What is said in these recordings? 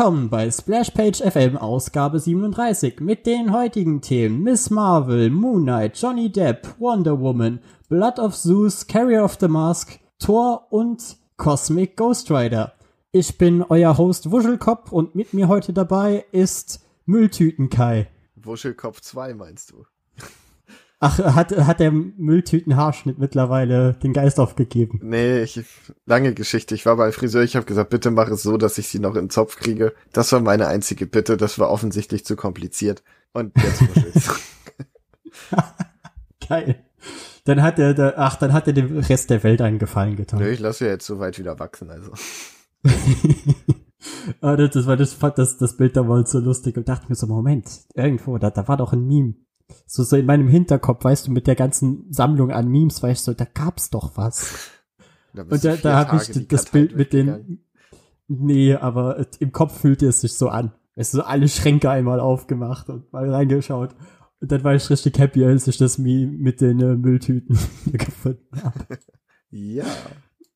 Willkommen bei Splashpage FM Ausgabe 37 mit den heutigen Themen Miss Marvel, Moon Knight, Johnny Depp, Wonder Woman, Blood of Zeus, Carrier of the Mask, Thor und Cosmic Ghost Rider. Ich bin euer Host Wuschelkopf und mit mir heute dabei ist Mülltüten Kai. Wuschelkopf 2 meinst du? Ach, hat, hat der Mülltütenhaarschnitt mittlerweile den Geist aufgegeben? Nee, ich, lange Geschichte. Ich war bei Friseur, ich habe gesagt, bitte mach es so, dass ich sie noch in den Zopf kriege. Das war meine einzige Bitte, das war offensichtlich zu kompliziert. Und jetzt. Geil. Dann hat er, ach, dann hat er dem Rest der Welt einen Gefallen getan. Nö, ich lasse ja jetzt so weit wieder wachsen, also. ah, das war das, fand das, das Bild damals so lustig und dachte mir so, Moment, irgendwo, da, da war doch ein Meme. So, so in meinem Hinterkopf, weißt du, mit der ganzen Sammlung an Memes, weißt du, da gab's doch was. Da und da, da habe ich das Bild mit den. Nee, aber im Kopf fühlte es sich so an. Es so alle Schränke einmal aufgemacht und mal reingeschaut. Und dann war ich richtig happy, als ich das Meme mit den äh, Mülltüten gefunden habe. Ja.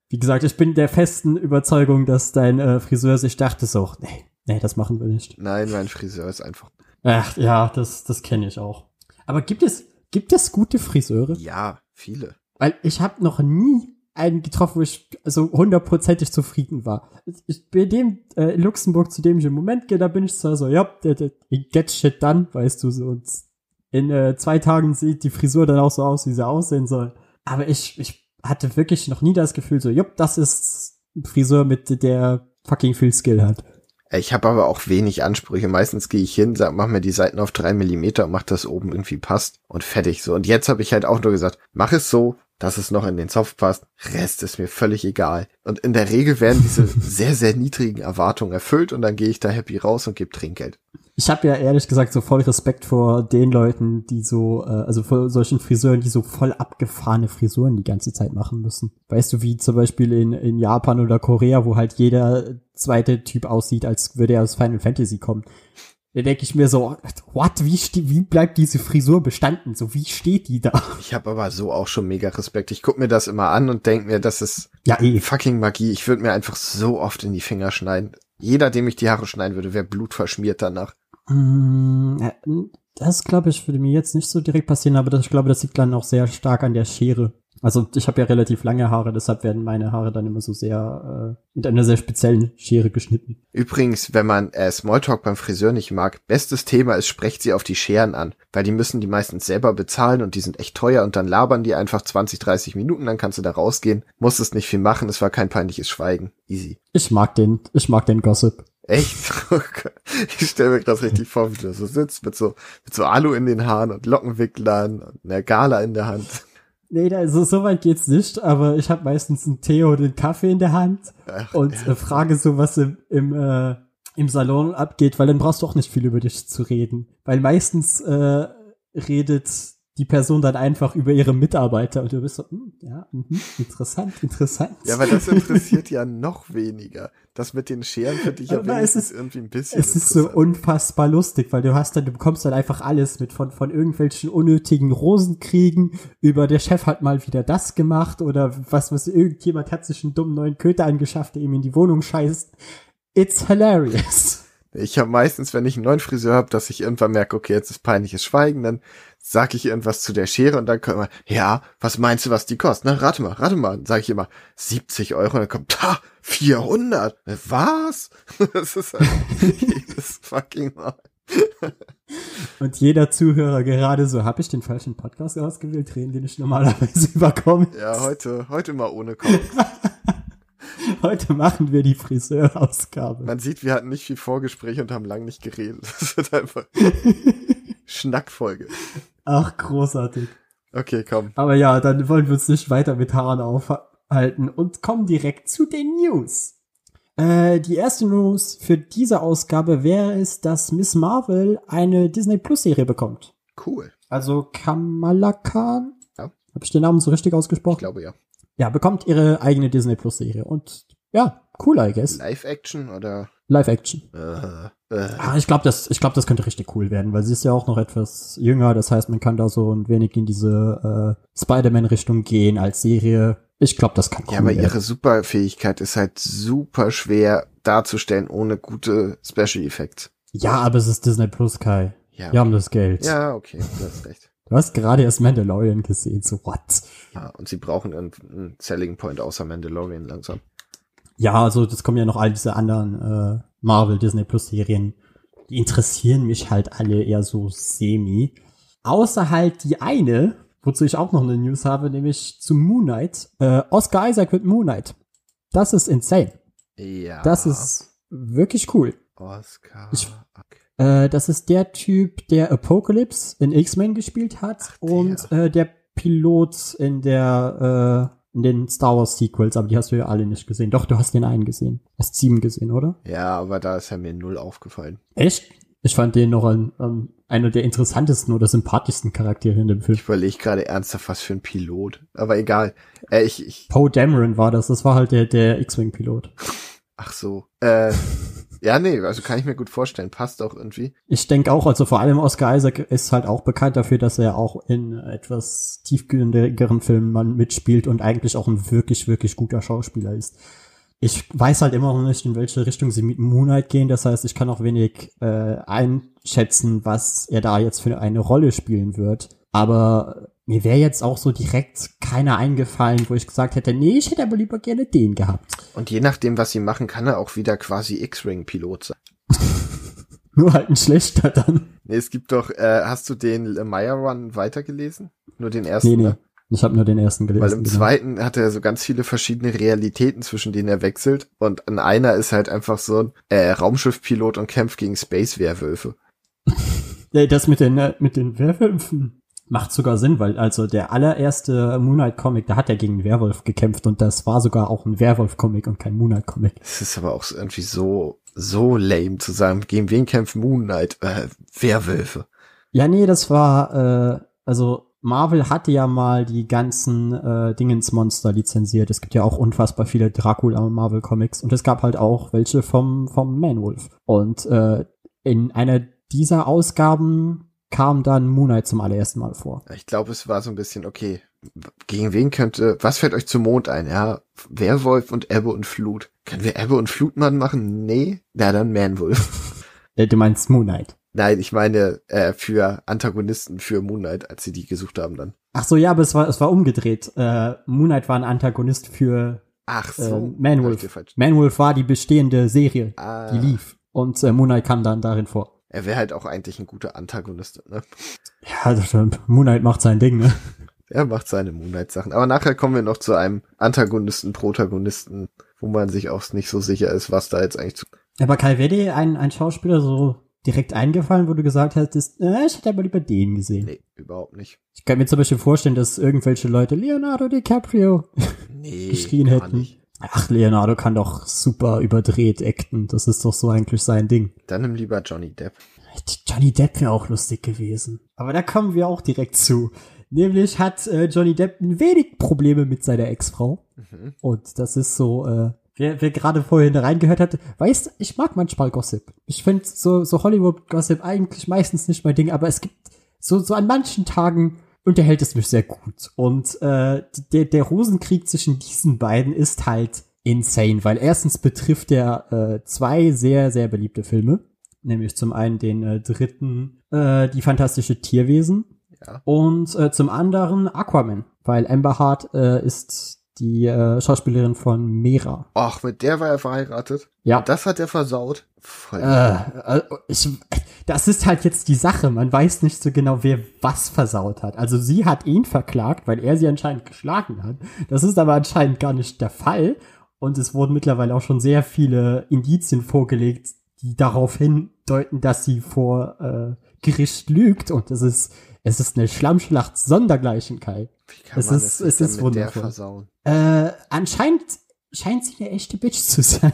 Wie gesagt, ich bin der festen Überzeugung, dass dein äh, Friseur sich dachte so, nee, nee, das machen wir nicht. Nein, mein Friseur ist einfach. Ach ja, das, das kenne ich auch. Aber gibt es, gibt es gute Friseure? Ja, viele. Weil ich habe noch nie einen getroffen, wo ich so hundertprozentig zufrieden war. Ich, bei dem äh, in Luxemburg, zu dem ich im Moment gehe, da bin ich zwar so, ja, get shit done, weißt du, so und in äh, zwei Tagen sieht die Frisur dann auch so aus, wie sie aussehen soll. Aber ich, ich hatte wirklich noch nie das Gefühl so, jupp, das ist ein Friseur mit der fucking viel Skill hat. Ich habe aber auch wenig Ansprüche. Meistens gehe ich hin, sag, mach mir die Seiten auf drei Millimeter und mach das oben irgendwie passt und fertig so. Und jetzt habe ich halt auch nur gesagt, mach es so, dass es noch in den Zopf passt. Rest ist mir völlig egal. Und in der Regel werden diese sehr, sehr niedrigen Erwartungen erfüllt und dann gehe ich da happy raus und gebe Trinkgeld. Ich habe ja ehrlich gesagt so voll Respekt vor den Leuten, die so, äh, also vor solchen Friseuren, die so voll abgefahrene Frisuren die ganze Zeit machen müssen. Weißt du, wie zum Beispiel in, in Japan oder Korea, wo halt jeder zweite Typ aussieht, als würde er aus Final Fantasy kommen. Da denke ich mir so, what, wie, wie bleibt diese Frisur bestanden? So, wie steht die da? Ich habe aber so auch schon mega Respekt. Ich guck mir das immer an und denk mir, das ist ja, eh. fucking Magie. Ich würde mir einfach so oft in die Finger schneiden. Jeder, dem ich die Haare schneiden würde, wäre blutverschmiert danach. Mm, das glaube ich würde mir jetzt nicht so direkt passieren, aber das, ich glaube, das liegt dann auch sehr stark an der Schere. Also ich habe ja relativ lange Haare, deshalb werden meine Haare dann immer so sehr äh, mit einer sehr speziellen Schere geschnitten. Übrigens, wenn man äh, Smalltalk beim Friseur nicht mag, bestes Thema ist, sprecht sie auf die Scheren an, weil die müssen die meistens selber bezahlen und die sind echt teuer und dann labern die einfach 20, 30 Minuten, dann kannst du da rausgehen, musst es nicht viel machen, es war kein peinliches Schweigen. Easy. Ich mag den, ich mag den Gossip. Echt? Oh ich stelle mir gerade richtig vor, wie du so sitzt mit so, mit so Alu in den Haaren und Lockenwicklern und einer Gala in der Hand. Nee, also so weit geht's nicht, aber ich habe meistens einen Tee oder einen Kaffee in der Hand Ach, und äh, frage so, was im, im, äh, im Salon abgeht, weil dann brauchst du auch nicht viel über dich zu reden. Weil meistens äh, redet die Person dann einfach über ihre Mitarbeiter und du bist so, hm, ja, mh, interessant, interessant. Ja, aber das interessiert ja noch weniger. Das mit den Scheren für dich ja wenigstens irgendwie ein bisschen. Es ist so unfassbar lustig, weil du hast dann, du bekommst dann einfach alles mit von, von irgendwelchen unnötigen Rosenkriegen über der Chef hat mal wieder das gemacht oder was, was irgendjemand hat sich einen dummen neuen Köter angeschafft, der ihm in die Wohnung scheißt. It's hilarious. Ich habe meistens, wenn ich einen neuen Friseur habe, dass ich irgendwann merke, okay, jetzt ist peinliches Schweigen, dann sag ich irgendwas zu der Schere und dann kommt immer, ja, was meinst du, was die kostet? Na, rate mal, rate mal. Dann sage ich immer, 70 Euro und dann kommt, ha, 400. Was? Das ist halt jedes fucking Mal. Und jeder Zuhörer gerade so, habe ich den falschen Podcast ausgewählt, Tränen, den ich normalerweise überkomme. Ja, heute, heute mal ohne Kopf. Heute machen wir die Friseurausgabe. Man sieht, wir hatten nicht viel Vorgespräch und haben lang nicht geredet. Das wird einfach Schnackfolge. Ach, großartig. Okay, komm. Aber ja, dann wollen wir uns nicht weiter mit Haaren aufhalten und kommen direkt zu den News. Äh, die erste News für diese Ausgabe wäre es, dass Miss Marvel eine Disney Plus Serie bekommt. Cool. Also Kamala Khan. Ja. Habe ich den Namen so richtig ausgesprochen? Ich glaube ja ja, bekommt ihre eigene Disney Plus Serie und ja, cool, I guess. Live Action oder? Live Action. Uh, uh. Ah, ich glaube, das, ich glaube, das könnte richtig cool werden, weil sie ist ja auch noch etwas jünger. Das heißt, man kann da so ein wenig in diese äh, Spider-Man-Richtung gehen als Serie. Ich glaube, das kann cool Ja, aber werden. ihre Superfähigkeit ist halt super schwer darzustellen ohne gute Special Effects. Ja, aber es ist Disney Plus, Kai. Ja. Wir haben das Geld. Ja, okay, du hast recht. Du hast gerade erst Mandalorian gesehen, so what? Ja, und sie brauchen einen, einen Selling Point außer Mandalorian langsam. Ja, also das kommen ja noch all diese anderen äh, Marvel Disney Plus Serien. Die interessieren mich halt alle eher so semi. Außer halt die eine, wozu ich auch noch eine News habe, nämlich zu Moon Knight. Äh, Oscar Isaac mit Moon Knight. Das ist insane. Ja. Das ist wirklich cool. Oscar. Ich- Äh, das ist der Typ, der Apocalypse in X-Men gespielt hat Ach, der. und äh, der Pilot in der äh, in den Star Wars Sequels, aber die hast du ja alle nicht gesehen. Doch, du hast den einen gesehen. Hast sieben gesehen, oder? ja, aber da ist er mir null aufgefallen. Echt? Ich fand den noch an, an einer der interessantesten oder sympathischsten Charaktere in dem Film. Ich überlege gerade ernsthaft, was für ein Pilot. Aber egal. Äh, ich, ich, Poe Dameron war das. Das war halt der, der X-Wing-Pilot. ach so. Äh, ja, nee, also kann ich mir gut vorstellen. Passt auch irgendwie. Ich denke auch, also vor allem Oscar Isaac ist halt auch bekannt dafür, dass er auch in etwas tiefgründigeren Filmen mitspielt und eigentlich auch ein wirklich, wirklich guter Schauspieler ist. Ich weiß halt immer noch nicht, in welche Richtung sie mit Moonlight gehen. Das heißt, ich kann auch wenig äh, einschätzen, was er da jetzt für eine Rolle spielen wird. Aber mir wäre jetzt auch so direkt keiner eingefallen, wo ich gesagt hätte, nee, ich hätte aber lieber gerne den gehabt. Und je nachdem, was sie machen, kann er auch wieder quasi X-Ring-Pilot sein. Nur halt ein schlechter dann. Nee, es gibt doch, äh, hast du den Meyer Run weitergelesen? Nur den ersten, Nee, nee. ne? Ich habe nur den ersten gelesen. Weil im genau. zweiten hat er so ganz viele verschiedene Realitäten, zwischen denen er wechselt. Und in einer ist halt einfach so ein äh, Raumschiffpilot und kämpft gegen Space-Werwölfe. Ja, das mit den, äh, mit den Werwölfen macht sogar Sinn, weil also der allererste Moonlight-Comic, da hat er gegen einen Werwolf gekämpft und das war sogar auch ein Werwolf-Comic und kein Moonlight-Comic. Es ist aber auch irgendwie so, so lame zu sagen, gegen wen kämpft Moon Knight? Äh, Werwölfe. Ja, nee, das war, äh, also Marvel hatte ja mal die ganzen äh, Dingensmonster lizenziert. Es gibt ja auch unfassbar viele Dracula-Marvel-Comics und es gab halt auch welche vom, vom Manwolf. Und äh, in einer dieser Ausgaben kam dann Moon Knight zum allerersten Mal vor. Ich glaube, es war so ein bisschen, okay, gegen wen könnte, was fällt euch zum Mond ein? Ja, Werwolf und Ebbe und Flut. Können wir Ebbe und Flutmann machen? Nee? Na, dann Manwolf. Äh, du meinst Moon Knight. Nein, ich meine, äh, für Antagonisten für Moon Knight, als sie die gesucht haben dann. Ach so, ja, aber es war, es war umgedreht. Äh, Moon Knight war ein Antagonist für Ach so. äh, ich dir Manwolf. Manwolf war die bestehende Serie, Ah, die lief. Und äh, Moon Knight kam dann darin vor. Er wäre halt auch eigentlich ein guter Antagonist, ne? Ja, das stimmt. Moon Knight macht sein Ding, ne? Er macht seine Moon Knight Sachen. Aber nachher kommen wir noch zu einem Antagonisten, Protagonisten, wo man sich auch nicht so sicher ist, was da jetzt eigentlich zu. Aber Kai, wäre dir ein, ein Schauspieler so direkt eingefallen, wo du gesagt hättest, äh, ich hätte aber lieber den gesehen? Nee, überhaupt nicht. Ich kann mir zum Beispiel vorstellen, dass irgendwelche Leute Leonardo DiCaprio Nee, geschrien hätten. nicht. Ach, Leonardo kann doch super überdreht acten. Das ist doch so eigentlich sein Ding. Dann nimm lieber Johnny Depp. Johnny Depp wäre auch lustig gewesen. Aber da kommen wir auch direkt zu. Nämlich hat äh, Johnny Depp ein wenig Probleme mit seiner Ex-Frau. Mhm. Und das ist so, äh, wer, wer gerade vorhin reingehört hat, weiß, ich mag manchmal Gossip. Ich finde so, so Hollywood-Gossip eigentlich meistens nicht mein Ding, aber es gibt so, so an manchen Tagen unterhält es mich sehr gut. Und äh, der, der Rosenkrieg zwischen diesen beiden ist halt insane, weil erstens betrifft er äh, zwei sehr, sehr beliebte Filme. Nämlich zum einen den äh, dritten, äh, die fantastische Tierwesen. Ja. Und äh, zum anderen Aquaman, weil Amber Hart äh, ist die äh, Schauspielerin von Mera. Ach, mit der war er verheiratet. Ja. Und das hat er versaut. Voll. Äh, äh, ich, das ist halt jetzt die Sache. Man weiß nicht so genau, wer was versaut hat. Also sie hat ihn verklagt, weil er sie anscheinend geschlagen hat. Das ist aber anscheinend gar nicht der Fall. Und es wurden mittlerweile auch schon sehr viele Indizien vorgelegt, die darauf hindeuten, dass sie vor äh, Gericht lügt. Und es ist, es ist eine Schlammschlacht sondergleichen, Kai. Wie kann es man ist- das es ist mit der wundervoll. versauen? Äh, anscheinend scheint sie eine echte Bitch zu sein.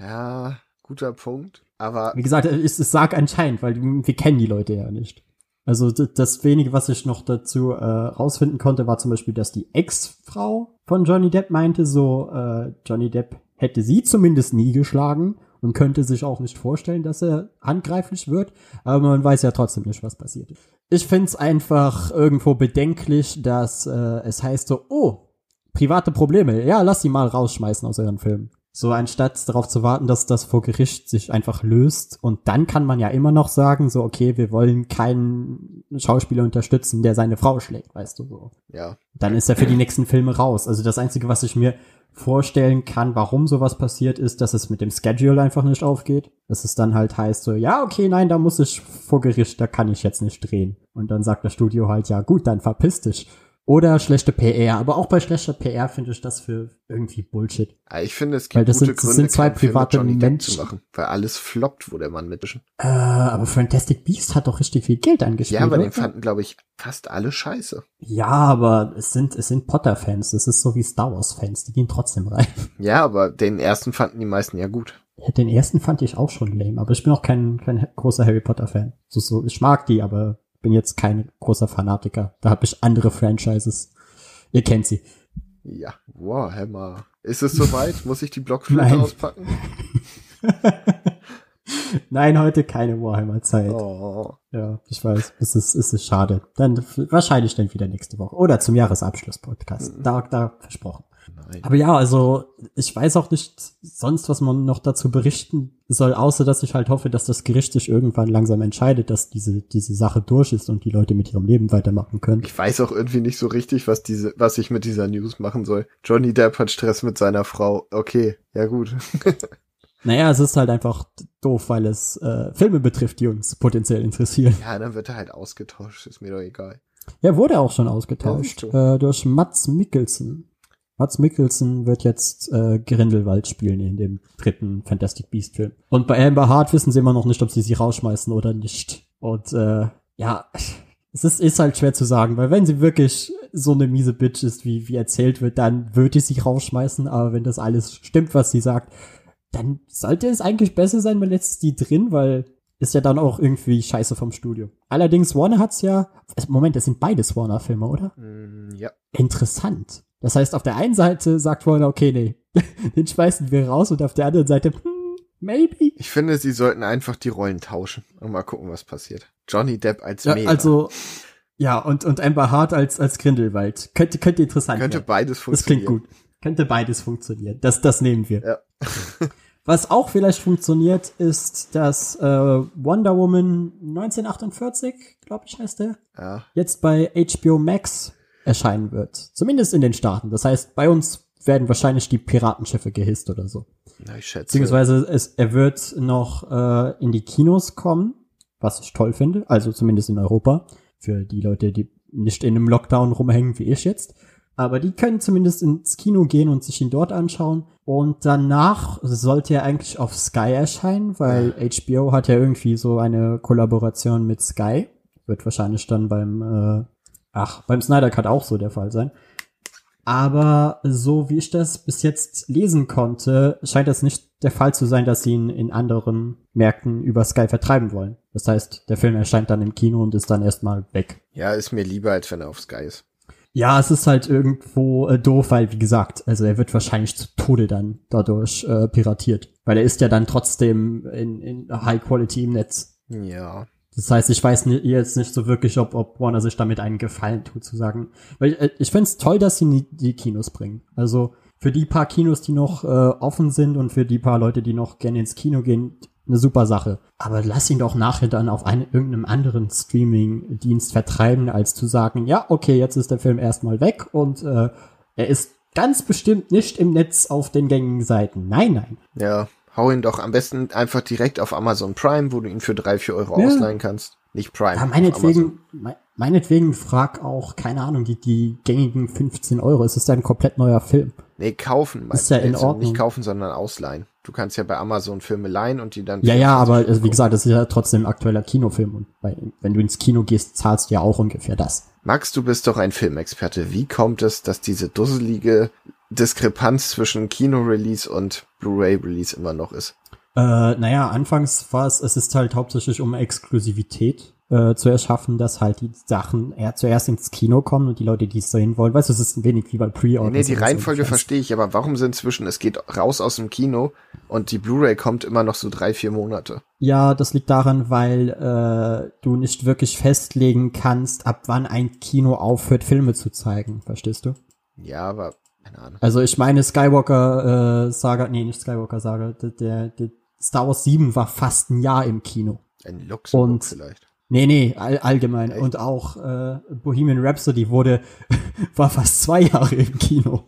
Ja, guter Punkt. Aber Wie gesagt, es, es sag anscheinend, weil wir kennen die Leute ja nicht. Also das wenige, was ich noch dazu äh, rausfinden konnte, war zum Beispiel, dass die Ex-Frau von Johnny Depp meinte, so äh, Johnny Depp hätte sie zumindest nie geschlagen und könnte sich auch nicht vorstellen, dass er handgreiflich wird. Aber man weiß ja trotzdem nicht, was passiert. Ich find's einfach irgendwo bedenklich, dass äh, es heißt so, oh, private Probleme, ja, lass sie mal rausschmeißen aus ihren Filmen. So anstatt darauf zu warten, dass das vor Gericht sich einfach löst. Und dann kann man ja immer noch sagen, so, okay, wir wollen keinen Schauspieler unterstützen, der seine Frau schlägt, weißt du so. Ja. Dann ist er für die nächsten Filme raus. Also das Einzige, was ich mir vorstellen kann, warum sowas passiert, ist, dass es mit dem Schedule einfach nicht aufgeht. Dass es dann halt heißt so, ja, okay, nein, da muss ich vor Gericht, da kann ich jetzt nicht drehen. Und dann sagt das Studio halt, ja gut, dann verpiss dich. Oder schlechte PR. Aber auch bei schlechter PR finde ich das für irgendwie Bullshit. Ja, Ich finde, es Weil gibt das gute sind- Gründe, sind zwei private Menschen. zu machen, weil alles floppt, wo der Mann mitmischen. Äh, aber Fantastic Beast hat doch richtig viel Geld angespielt. Ja, aber oder? den fanden, glaube ich, fast alle scheiße. ja, aber es sind, es sind Potter-Fans. Das ist so wie Star Wars-Fans. Die gehen trotzdem rein. Ja, aber den ersten fanden die meisten ja gut. Ja, Den ersten fand ich auch schon lame, aber ich bin auch kein, kein großer Harry Potter-Fan. So, so, ich mag die, aber bin jetzt kein großer Fanatiker. Da habe ich andere Franchises. Ihr kennt sie. Ja, Warhammer. Ist es soweit? Muss ich die Blockflöte auspacken? Nein, heute keine Warhammer-Zeit. Oh. Ja, ich weiß. Es ist, es ist schade. Dann wahrscheinlich dann wieder nächste Woche. Oder zum Jahresabschluss-Podcast. Da, da versprochen. Nein. Aber ja, also ich weiß auch nicht sonst, was man noch dazu berichten soll, außer dass ich halt hoffe, dass das Gericht sich irgendwann langsam entscheidet, dass diese, diese Sache durch ist und die Leute mit ihrem Leben weitermachen können. Ich weiß auch irgendwie nicht so richtig, was diese, was ich mit dieser News machen soll. Johnny Depp hat Stress mit seiner Frau. Okay, ja gut. Naja, es ist halt einfach doof, weil es äh, Filme betrifft, die uns potenziell interessieren. Ja, dann wird er halt ausgetauscht. Ist mir doch egal. Ja, wurde auch schon ausgetauscht Ja, äh, durch Mats Mikkelsen. Mats Mikkelsen wird jetzt äh, Grindelwald spielen in dem dritten Fantastic Beast Film. Und bei Amber Hart wissen sie immer noch nicht, ob sie sie rausschmeißen oder nicht. Und äh, ja, es ist, ist halt schwer zu sagen, weil wenn sie wirklich so eine miese Bitch ist, wie, wie erzählt wird, dann würde ich sie rausschmeißen. Aber wenn das alles stimmt, was sie sagt, dann sollte es eigentlich besser sein, man lässt die drin, weil ist ja dann auch irgendwie scheiße vom Studio. Allerdings, Warner hat's ja, Moment, das sind beides Warner-Filme, oder? Mm, ja. Interessant. Das heißt, auf der einen Seite sagt Warner, okay, nee, den schmeißen wir raus und auf der anderen Seite, hm, maybe. Ich finde, sie sollten einfach die Rollen tauschen und mal gucken, was passiert. Johnny Depp als Ja, also, ja, und, und Amber Hart als, als Grindelwald. Könnte, könnte interessant könnte werden. beides Das funktionieren. klingt gut. Könnte beides funktionieren. Das, das nehmen wir. Ja. Was auch vielleicht funktioniert, ist, dass äh, Wonder Woman 1948, glaube ich, heißt der, Ja. jetzt bei HBO Max erscheinen wird. Zumindest in den Staaten. Das heißt, bei uns werden wahrscheinlich die Piratenschiffe gehisst oder so. Na, ich schätze. Beziehungsweise es, er wird noch äh, in die Kinos kommen, was ich toll finde, also zumindest in Europa, für die Leute, die nicht in einem Lockdown rumhängen wie ich jetzt. Aber die können zumindest ins Kino gehen und sich ihn dort anschauen. Und danach sollte er eigentlich auf Sky erscheinen, weil HBO hat ja irgendwie so eine Kollaboration mit Sky. Wird wahrscheinlich dann beim, äh, ach, beim Snyder Cut auch so der Fall sein. Aber so wie ich das bis jetzt lesen konnte, scheint das nicht der Fall zu sein, dass sie ihn in anderen Märkten über Sky vertreiben wollen. Das heißt, der Film erscheint dann im Kino und ist dann erstmal weg. Ja, ist mir lieber, als wenn er auf Sky ist. Ja, es ist halt irgendwo äh, doof, weil wie gesagt, also er wird wahrscheinlich zu Tode dann dadurch äh, piratiert, weil er ist ja dann trotzdem in, in High Quality im Netz. Ja. Das heißt, ich weiß jetzt nicht so wirklich, ob, ob Warner sich damit einen Gefallen tut, zu sagen. Weil äh, ich find's toll, dass sie die Kinos bringen. Also für die paar Kinos, die noch äh, offen sind und für die paar Leute, die noch gerne ins Kino gehen, eine super Sache. Aber lass ihn doch nachher dann auf einen, irgendeinem anderen Streaming-Dienst vertreiben, als zu sagen, ja, okay, jetzt ist der Film erstmal weg und äh, er ist ganz bestimmt nicht im Netz auf den gängigen Seiten. Nein, nein. Ja. Hau ihn doch am besten einfach direkt auf Amazon Prime, wo du ihn für drei, vier Euro Ja. ausleihen kannst. Nicht Prime. Ja, meinetwegen, me meinetwegen frag auch, keine Ahnung, die, die gängigen 15 Euro. Es ist ja ein komplett neuer Film. Nee, kaufen. Ist ja in Also Ordnung. Nicht kaufen, sondern ausleihen. Du kannst ja bei Amazon Filme leihen und die dann. Ja, ja, 54 aber also, wie gesagt, das ist ja trotzdem ein aktueller Kinofilm. Und bei, wenn du ins Kino gehst, zahlst du ja auch ungefähr das. Max, du bist doch ein Filmexperte. Wie kommt es, dass diese dusselige Diskrepanz zwischen Kino-Release und Blu-ray-Release immer noch ist? Äh, naja, anfangs war es, es ist halt hauptsächlich um Exklusivität äh, zu erschaffen, dass halt die Sachen eher zuerst ins Kino kommen und die Leute, die es sehen wollen. Weißt du, es ist ein wenig wie bei Pre-Order. Nee, die Reihenfolge verstehe ich, aber warum sind zwischen, es geht raus aus dem Kino und die Blu-ray kommt immer noch so drei, vier Monate? Ja, das liegt daran, weil äh, du nicht wirklich festlegen kannst, ab wann ein Kino aufhört, Filme zu zeigen. Verstehst du? Ja, aber Keine Ahnung. Also ich meine Skywalker äh, Saga, nee, nicht Skywalker Saga, der, der, Star Wars 7 war fast ein Jahr im Kino. Ein Luxemburg Und- vielleicht. Nee, nee, all, allgemein. Echt? Und auch äh, Bohemian Rhapsody wurde, war fast zwei Jahre im Kino.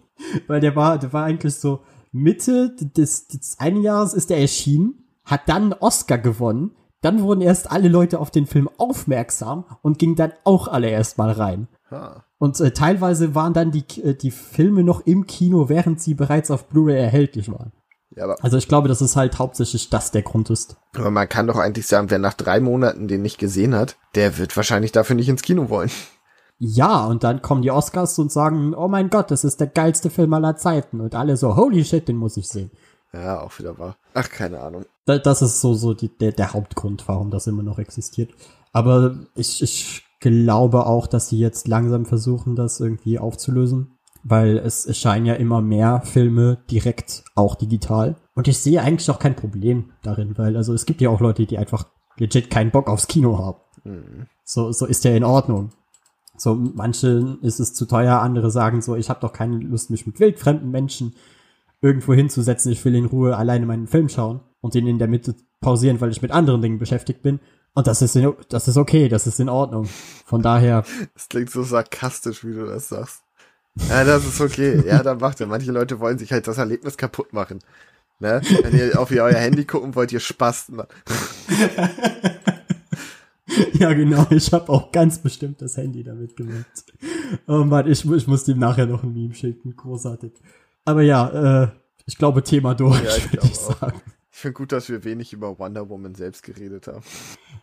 Weil der war, der war eigentlich so Mitte des, des einen Jahres ist er erschienen, hat dann einen Oscar gewonnen, dann wurden erst alle Leute auf den Film aufmerksam und gingen dann auch alle erst mal rein. Und äh, teilweise waren dann die, äh, die Filme noch im Kino, während sie bereits auf Blu-ray erhältlich waren. Ja, Also ich glaube, dass es halt hauptsächlich das der Grund ist. aber man kann doch eigentlich sagen, wer nach drei Monaten den nicht gesehen hat, der wird wahrscheinlich dafür nicht ins Kino wollen. Ja, und dann kommen die Oscars und sagen, oh mein Gott, das ist der geilste Film aller Zeiten. Und alle so, holy shit, den muss ich sehen. Ja, auch wieder wahr. Ach, keine Ahnung. Da, das ist so, so die, der, der Hauptgrund, warum das immer noch existiert. Aber ich, ich glaube auch, dass sie jetzt langsam versuchen, das irgendwie aufzulösen. Weil es, es scheinen ja immer mehr Filme direkt auch digital. Und ich sehe eigentlich auch kein Problem darin, weil also es gibt ja auch Leute, die einfach legit keinen Bock aufs Kino haben. Hm. So, so ist ja in Ordnung. So, manchen ist es zu teuer, andere sagen so, ich habe doch keine Lust, mich mit wildfremden Menschen irgendwo hinzusetzen, ich will in Ruhe alleine meinen Film schauen und den in der Mitte pausieren, weil ich mit anderen Dingen beschäftigt bin. Und das ist, in, das ist okay, das ist in Ordnung. Von daher, Das klingt so sarkastisch, wie du das sagst. Ja, das ist okay. Ja, dann macht er. Manche Leute wollen sich halt das Erlebnis kaputt machen. Ne? Wenn ihr auf ihr euer Handy gucken wollt, ihr Spasten. ja genau, ich habe auch ganz bestimmt das Handy damit gemacht. Oh Mann, ich, ich muss dem nachher noch ein Meme schicken, großartig. Aber ja, äh, ich glaube Thema durch, Ja, würde ich glaube auch. Ich finde gut, dass wir wenig über Wonder Woman selbst geredet haben.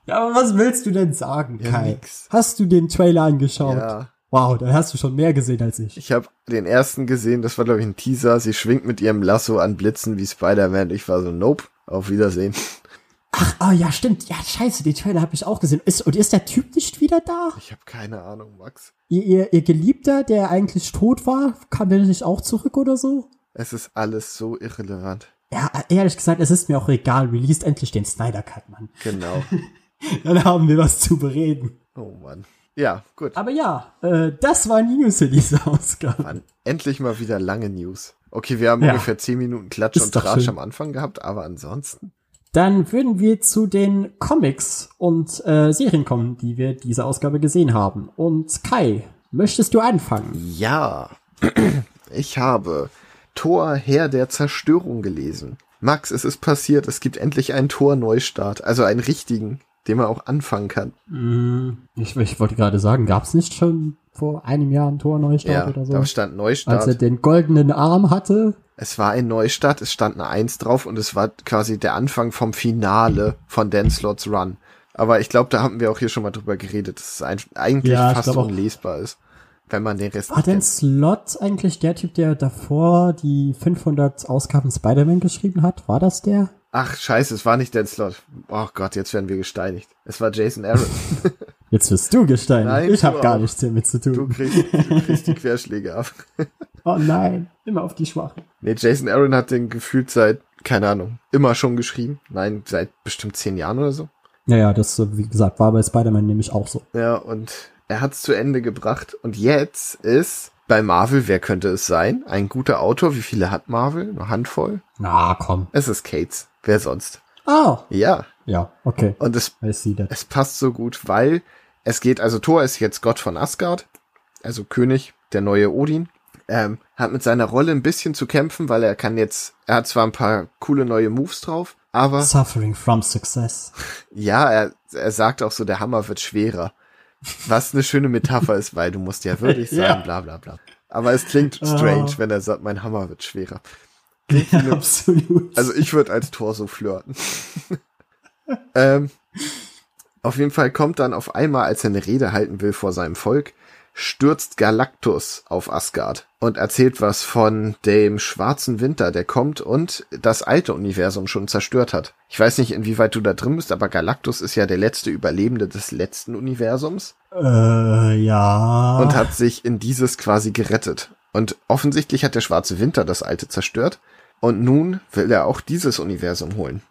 Ja, aber was willst du denn sagen, Ja, Kai? nix. Hast du den Trailer angeschaut? Ja. Wow, dann hast du schon mehr gesehen als ich. Ich habe den ersten gesehen, das war glaube ich ein Teaser. Sie schwingt mit ihrem Lasso an Blitzen wie Spider-Man. Ich war so, nope, auf Wiedersehen. Ach, oh ja, stimmt. Ja, scheiße, den Trailer habe ich auch gesehen. Ist, und ist der Typ nicht wieder da? Ich habe keine Ahnung, Max. Ihr, ihr, ihr Geliebter, der eigentlich tot war, kam der nicht auch zurück oder so? Es ist alles so irrelevant. Ja, ehrlich gesagt, es ist mir auch egal. Released endlich den Snyder Cut, Mann. Genau. Dann haben wir was zu bereden. Oh Mann. Ja, gut. Aber ja, äh, das waren die News für diese Ausgabe. Mann, endlich mal wieder lange News. Okay, wir haben Ja. ungefähr 10 Minuten Klatsch Ist und Tratsch schön. am Anfang gehabt, aber ansonsten. Dann würden wir zu den Comics und äh, Serien kommen, die wir diese Ausgabe gesehen haben. Und Kai, möchtest du anfangen? Ja, ich habe Tor Herr der Zerstörung gelesen. Max, es ist passiert, es gibt endlich einen Tor-Neustart, also einen richtigen, den man auch anfangen kann. Mm, Ich, ich wollte gerade sagen, gab es nicht schon vor einem Jahr einen Torneustart Ja, oder so? da stand Als er Neustart. den goldenen Arm hatte? Es war ein Neustart, es stand eine Eins drauf und es war quasi der Anfang vom Finale von Dan Slots Run. Aber ich glaube, da haben wir auch hier schon mal drüber geredet, dass es eigentlich Ja, fast unlesbar ist, wenn man den Rest War denn. Slot eigentlich der Typ, der davor die 500 Ausgaben Spider-Man geschrieben hat? War das der? Ach, scheiße, es war nicht Dan Slot. Oh Gott, jetzt werden wir gesteinigt. Es war Jason Aaron. Jetzt wirst du gesteinigt. Nein, ich du habe gar nichts damit zu Du tun. kriegst, du kriegst die Querschläge ab. Oh nein, immer auf die Schwachen. Nee, Jason Aaron hat den gefühlt seit, keine Ahnung, immer schon geschrieben. Nein, seit bestimmt zehn Jahren oder so. Naja, das, wie gesagt, war bei Spider-Man nämlich auch so. Ja, und er hat's zu Ende gebracht. Und jetzt ist bei Marvel, wer könnte es sein? Ein guter Autor. Wie viele hat Marvel? Eine Handvoll? Na, komm. Es ist Cates. Wer sonst? Ah, Ja. ja, okay. Und es, es passt so gut, weil es geht, also Thor ist jetzt Gott von Asgard. Also König, der neue Odin. Ähm, hat mit seiner Rolle ein bisschen zu kämpfen, weil er kann jetzt, er hat zwar ein paar coole neue Moves drauf, aber Suffering from success. Ja, er, er sagt auch so, der Hammer wird schwerer. Was eine schöne Metapher ist, weil du musst ja würdig sein, Ja. bla bla bla. Aber es klingt strange, Oh. wenn er sagt, mein Hammer wird schwerer. Ja, absolut. Also ich würde als Tor so flirten. ähm, auf jeden Fall kommt dann auf einmal, als er eine Rede halten will vor seinem Volk, stürzt Galactus auf Asgard und erzählt was von dem schwarzen Winter, der kommt und das alte Universum schon zerstört hat. Ich weiß nicht, inwieweit du da drin bist, aber Galactus ist ja der letzte Überlebende des letzten Universums äh, ja. und hat sich in dieses quasi gerettet. Und offensichtlich hat der schwarze Winter das alte zerstört. Und nun will er auch dieses Universum holen.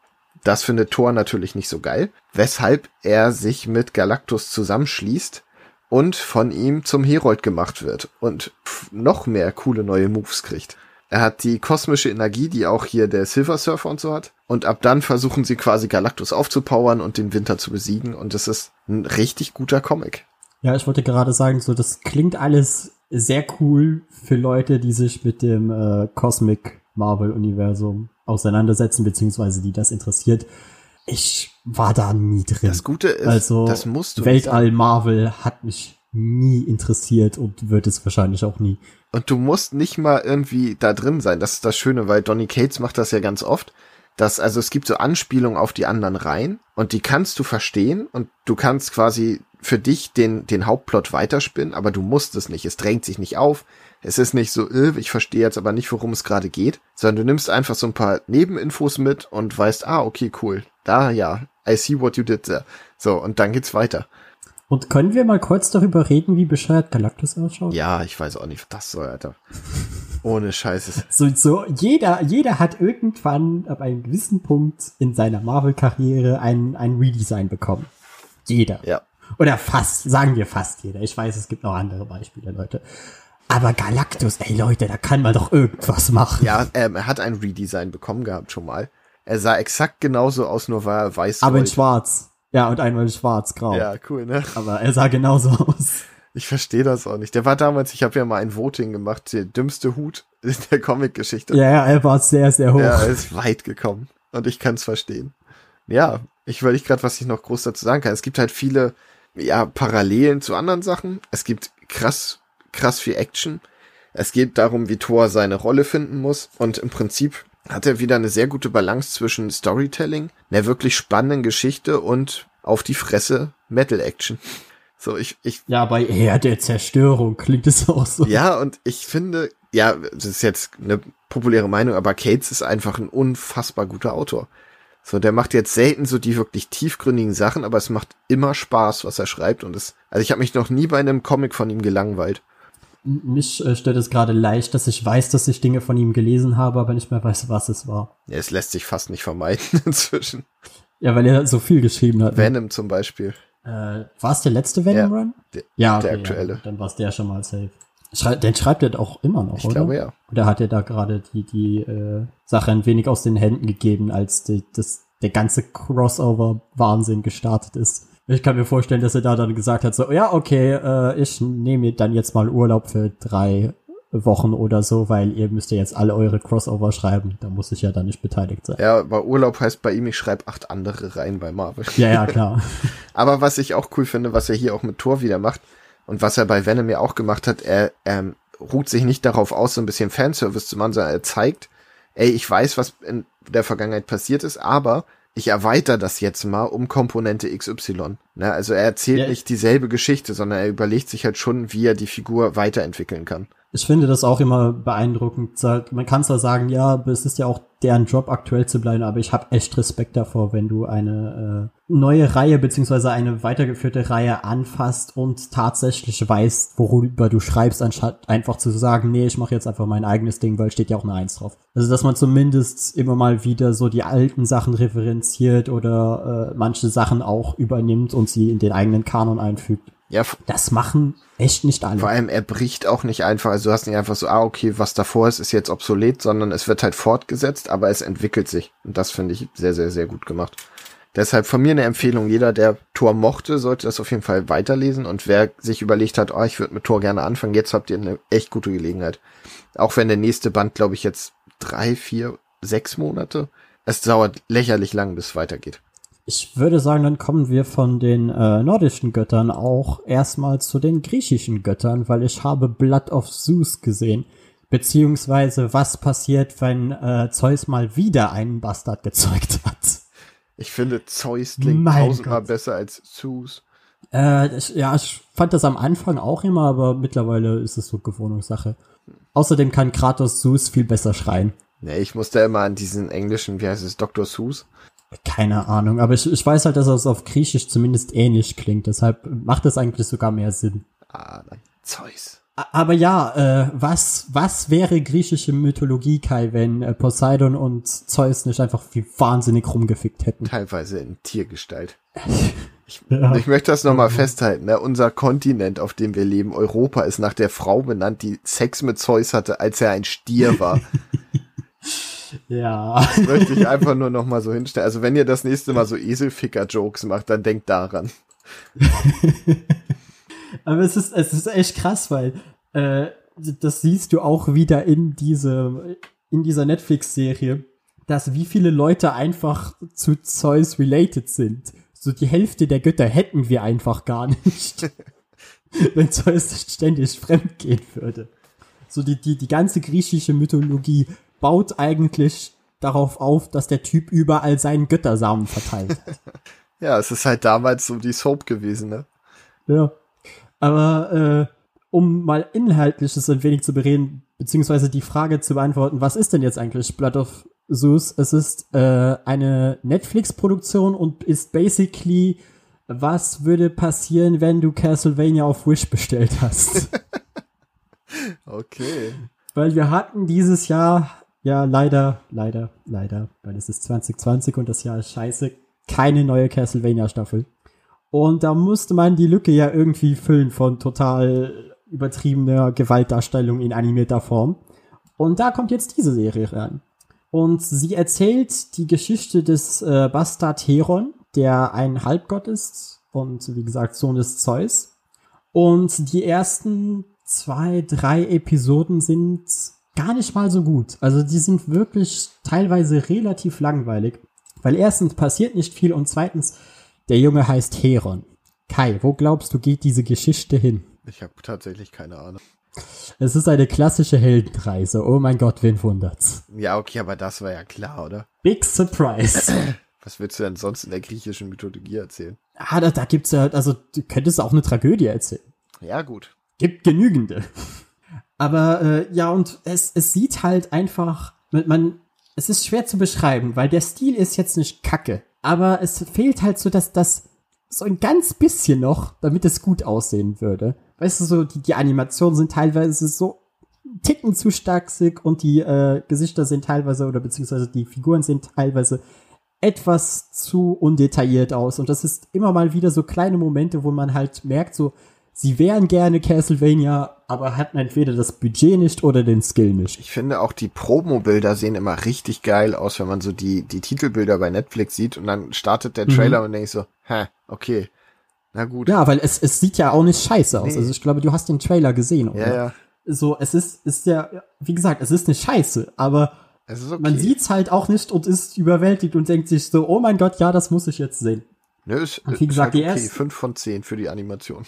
Das findet Thor natürlich nicht so geil, weshalb er sich mit Galactus zusammenschließt und von ihm zum Herold gemacht wird und noch mehr coole neue Moves kriegt. Er hat die kosmische Energie, die auch hier der Silver Surfer und so hat. Und ab dann versuchen sie quasi Galactus aufzupowern und den Winter zu besiegen. Und es ist ein richtig guter Comic. Ja, ich wollte gerade sagen, so das klingt alles sehr cool für Leute, die sich mit dem äh, Cosmic Marvel Universum auseinandersetzen, beziehungsweise die das interessiert. Ich war da nie drin. Das Gute ist, also das musst du Weltall Marvel hat mich nie interessiert und wird es wahrscheinlich auch nie. Und du musst nicht mal irgendwie da drin sein. Das ist das Schöne, weil Donny Cates macht das ja ganz oft. Dass, also es gibt so Anspielungen auf die anderen Reihen und die kannst du verstehen und du kannst quasi für dich den, den Hauptplot weiterspinnen, aber du musst es nicht. Es drängt sich nicht auf. Es ist nicht so, äh, ich verstehe jetzt aber nicht, worum es gerade geht, sondern du nimmst einfach so ein paar Nebeninfos mit und weißt, ah, okay, cool. Da, ja, I see what you did there. So, und dann geht's weiter. Und können wir mal kurz darüber reden, wie bescheuert Galactus ausschaut? Ja, ich weiß auch nicht, was das soll, Alter. Ohne Scheiße. So, so, jeder, jeder hat irgendwann ab einem gewissen Punkt in seiner Marvel-Karriere ein, ein Redesign bekommen. Jeder. Ja. Oder fast, sagen wir fast jeder. Ich weiß, es gibt noch andere Beispiele, Leute. Aber Galactus, ey Leute, da kann man doch irgendwas machen. Ja, ähm, er hat ein Redesign bekommen gehabt schon mal. Er sah exakt genauso aus, nur war er weiß. Aber in schwarz. Ja, und einmal schwarz-grau. Ja, cool, ne? Aber er sah genauso aus. Ich verstehe das auch nicht. Der war damals, ich habe ja mal ein Voting gemacht, der dümmste Hut in der Comic-Geschichte. Ja, ja, er war sehr, sehr hoch. Ja, er ist weit gekommen. Und ich kann es verstehen. Ja, ich überlege gerade, was ich noch groß dazu sagen kann. Es gibt halt viele, ja, Parallelen zu anderen Sachen. Es gibt krass, krass viel Action. Es geht darum, wie Thor seine Rolle finden muss. Und im Prinzip hat er wieder eine sehr gute Balance zwischen Storytelling, einer wirklich spannenden Geschichte und auf die Fresse Metal Action. So, ich, ich. Ja, bei Herr der Zerstörung klingt es auch so. Ja, und ich finde, ja, das ist jetzt eine populäre Meinung, aber Cates ist einfach ein unfassbar guter Autor. So, der macht jetzt selten so die wirklich tiefgründigen Sachen, aber es macht immer Spaß, was er schreibt und es, also ich habe mich noch nie bei einem Comic von ihm gelangweilt mich äh, stört es gerade leicht, dass ich weiß, dass ich Dinge von ihm gelesen habe, aber nicht mehr weiß, was es war. Ja, es lässt sich fast nicht vermeiden inzwischen. Ja, weil er so viel geschrieben hat. Ne? Venom zum Beispiel. Äh, war es der letzte Venom-Run? Ja, ja okay, der aktuelle. Ja, dann war es der schon mal safe. Schrei den schreibt er auch immer noch, ich oder? Ich glaube ja. Oder hat er da gerade die, die äh, Sache ein wenig aus den Händen gegeben, als die, das, der ganze Crossover-Wahnsinn gestartet ist? Ich kann mir vorstellen, dass er da dann gesagt hat, so, ja, okay, äh, ich nehme dann jetzt mal Urlaub für drei Wochen oder so, weil ihr müsst ja jetzt alle eure Crossover schreiben. Da muss ich ja dann nicht beteiligt sein. Ja, aber Urlaub heißt bei ihm, ich schreibe acht andere rein bei Marvel. Ja, ja, klar. aber was ich auch cool finde, was er hier auch mit Thor wieder macht und was er bei Venom ja auch gemacht hat, er ähm, ruht sich nicht darauf aus, so ein bisschen Fanservice zu machen, sondern er zeigt, ey, ich weiß, was in der Vergangenheit passiert ist, aber ich erweitere das jetzt mal um Komponente XY. Ne? Also er erzählt ja. nicht dieselbe Geschichte, sondern er überlegt sich halt schon, wie er die Figur weiterentwickeln kann. Ich finde das auch immer beeindruckend. Man kann zwar sagen, ja, es ist ja auch deren Job aktuell zu bleiben, aber ich habe echt Respekt davor, wenn du eine äh, neue Reihe beziehungsweise eine weitergeführte Reihe anfasst und tatsächlich weißt, worüber du schreibst, anstatt einfach zu sagen, nee, ich mache jetzt einfach mein eigenes Ding, weil steht ja auch eine Eins drauf. Also dass man zumindest immer mal wieder so die alten Sachen referenziert oder äh, manche Sachen auch übernimmt und sie in den eigenen Kanon einfügt. Ja, das machen echt nicht alle. Vor allem, er bricht auch nicht einfach, also du hast nicht einfach so, ah, okay, was davor ist, ist jetzt obsolet, sondern es wird halt fortgesetzt, aber es entwickelt sich. Und das finde ich sehr, sehr, sehr gut gemacht. Deshalb von mir eine Empfehlung, jeder, der Tor mochte, sollte das auf jeden Fall weiterlesen. Und wer sich überlegt hat, oh, ich würde mit Tor gerne anfangen, jetzt habt ihr eine echt gute Gelegenheit. Auch wenn der nächste Band, glaube ich, jetzt drei, vier, sechs Monate. Es dauert lächerlich lang, bis es weitergeht. Ich würde sagen, dann kommen wir von den äh, nordischen Göttern auch erstmal zu den griechischen Göttern, weil ich habe Blood of Zeus gesehen. Beziehungsweise was passiert, wenn äh, Zeus mal wieder einen Bastard gezeugt hat. Ich finde, Zeus klingt mein tausendmal Gott. besser als Zeus. Äh, ich, ja, ich fand das am Anfang auch immer, aber mittlerweile ist es so Gewohnungssache. Außerdem kann Kratos Zeus viel besser schreien. Nee, ich musste immer an diesen englischen, wie heißt es, Dr. Zeus. Keine Ahnung, aber ich, ich weiß halt, dass es auf Griechisch zumindest ähnlich klingt. Deshalb macht es eigentlich sogar mehr Sinn. Ah, dann Zeus. Aber ja, äh, was, was wäre griechische Mythologie, Kai, wenn äh, Poseidon und Zeus nicht einfach wie wahnsinnig rumgefickt hätten? Teilweise in Tiergestalt. Ich, ja. ich möchte das nochmal festhalten. Ne? Unser Kontinent, auf dem wir leben, Europa, ist nach der Frau benannt, die Sex mit Zeus hatte, als er ein Stier war. ja. Das möchte ich einfach nur nochmal so hinstellen. Also wenn ihr das nächste Mal so Eselficker-Jokes macht, dann denkt daran. Aber es ist, es ist echt krass, weil äh, das siehst du auch wieder in diese, in dieser Netflix-Serie, dass wie viele Leute einfach zu Zeus related sind so die Hälfte der Götter hätten wir einfach gar nicht. wenn Zeus ständig fremd gehen würde. So die, die, die ganze griechische Mythologie baut eigentlich darauf auf, dass der Typ überall seinen Göttersamen verteilt hat. ja, es ist halt damals so die Soap gewesen, ne? Ja. Aber äh, um mal Inhaltliches ein wenig zu bereden, beziehungsweise die Frage zu beantworten, was ist denn jetzt eigentlich Blood of Zeus. Es ist äh, eine Netflix-Produktion und ist basically, was würde passieren, wenn du Castlevania auf Wish bestellt hast? okay. Weil wir hatten dieses Jahr, ja leider, leider, leider, weil es ist 2020 und das Jahr ist scheiße, keine neue Castlevania-Staffel. Und da musste man die Lücke ja irgendwie füllen von total übertriebener Gewaltdarstellung in animierter Form. Und da kommt jetzt diese Serie rein. Und sie erzählt die Geschichte des äh, Bastard Heron, der ein Halbgott ist und wie gesagt Sohn des Zeus. Und die ersten zwei, drei Episoden sind gar nicht mal so gut. Also die sind wirklich teilweise relativ langweilig. Weil erstens passiert nicht viel und zweitens, der Junge heißt Heron. Kai, wo glaubst du, geht diese Geschichte hin? Ich habe tatsächlich keine Ahnung. Es ist eine klassische Heldenreise. Oh mein Gott, wen wundert's? Ja, okay, aber das war ja klar, oder? Big Surprise. Was willst du denn sonst in der griechischen Mythologie erzählen? Ah, da, da gibt's ja, also du könntest auch eine Tragödie erzählen. Ja, gut. Gibt genügende. Aber äh, ja, und es, es sieht halt einfach, man, es ist schwer zu beschreiben, weil der Stil ist jetzt nicht kacke. Aber es fehlt halt so, dass das so ein ganz bisschen noch, damit es gut aussehen würde weißt du, so, die, die Animationen sind teilweise so Ticken zu starksig und die äh, Gesichter sind teilweise oder beziehungsweise die Figuren sind teilweise etwas zu undetailliert aus. Und das ist immer mal wieder so kleine Momente, wo man halt merkt, so, sie wären gerne Castlevania, aber hatten entweder das Budget nicht oder den Skill nicht. Ich finde auch die Promo-Bilder sehen immer richtig geil aus, wenn man so die, die Titelbilder bei Netflix sieht und dann startet der Trailer mhm. und denkt so, hä, okay, na gut. Ja, weil es, es sieht ja auch nicht scheiße aus. Nee. Also ich glaube, du hast den Trailer gesehen, oder? Ja, ja. So, es ist, ist ja, wie gesagt, es ist nicht scheiße, aber okay. man sieht's halt auch nicht und ist überwältigt und denkt sich so, oh mein Gott, ja, das muss ich jetzt sehen. Ne, ist, und wie gesagt, halt okay. die ersten, 5 von 10 für die Animation.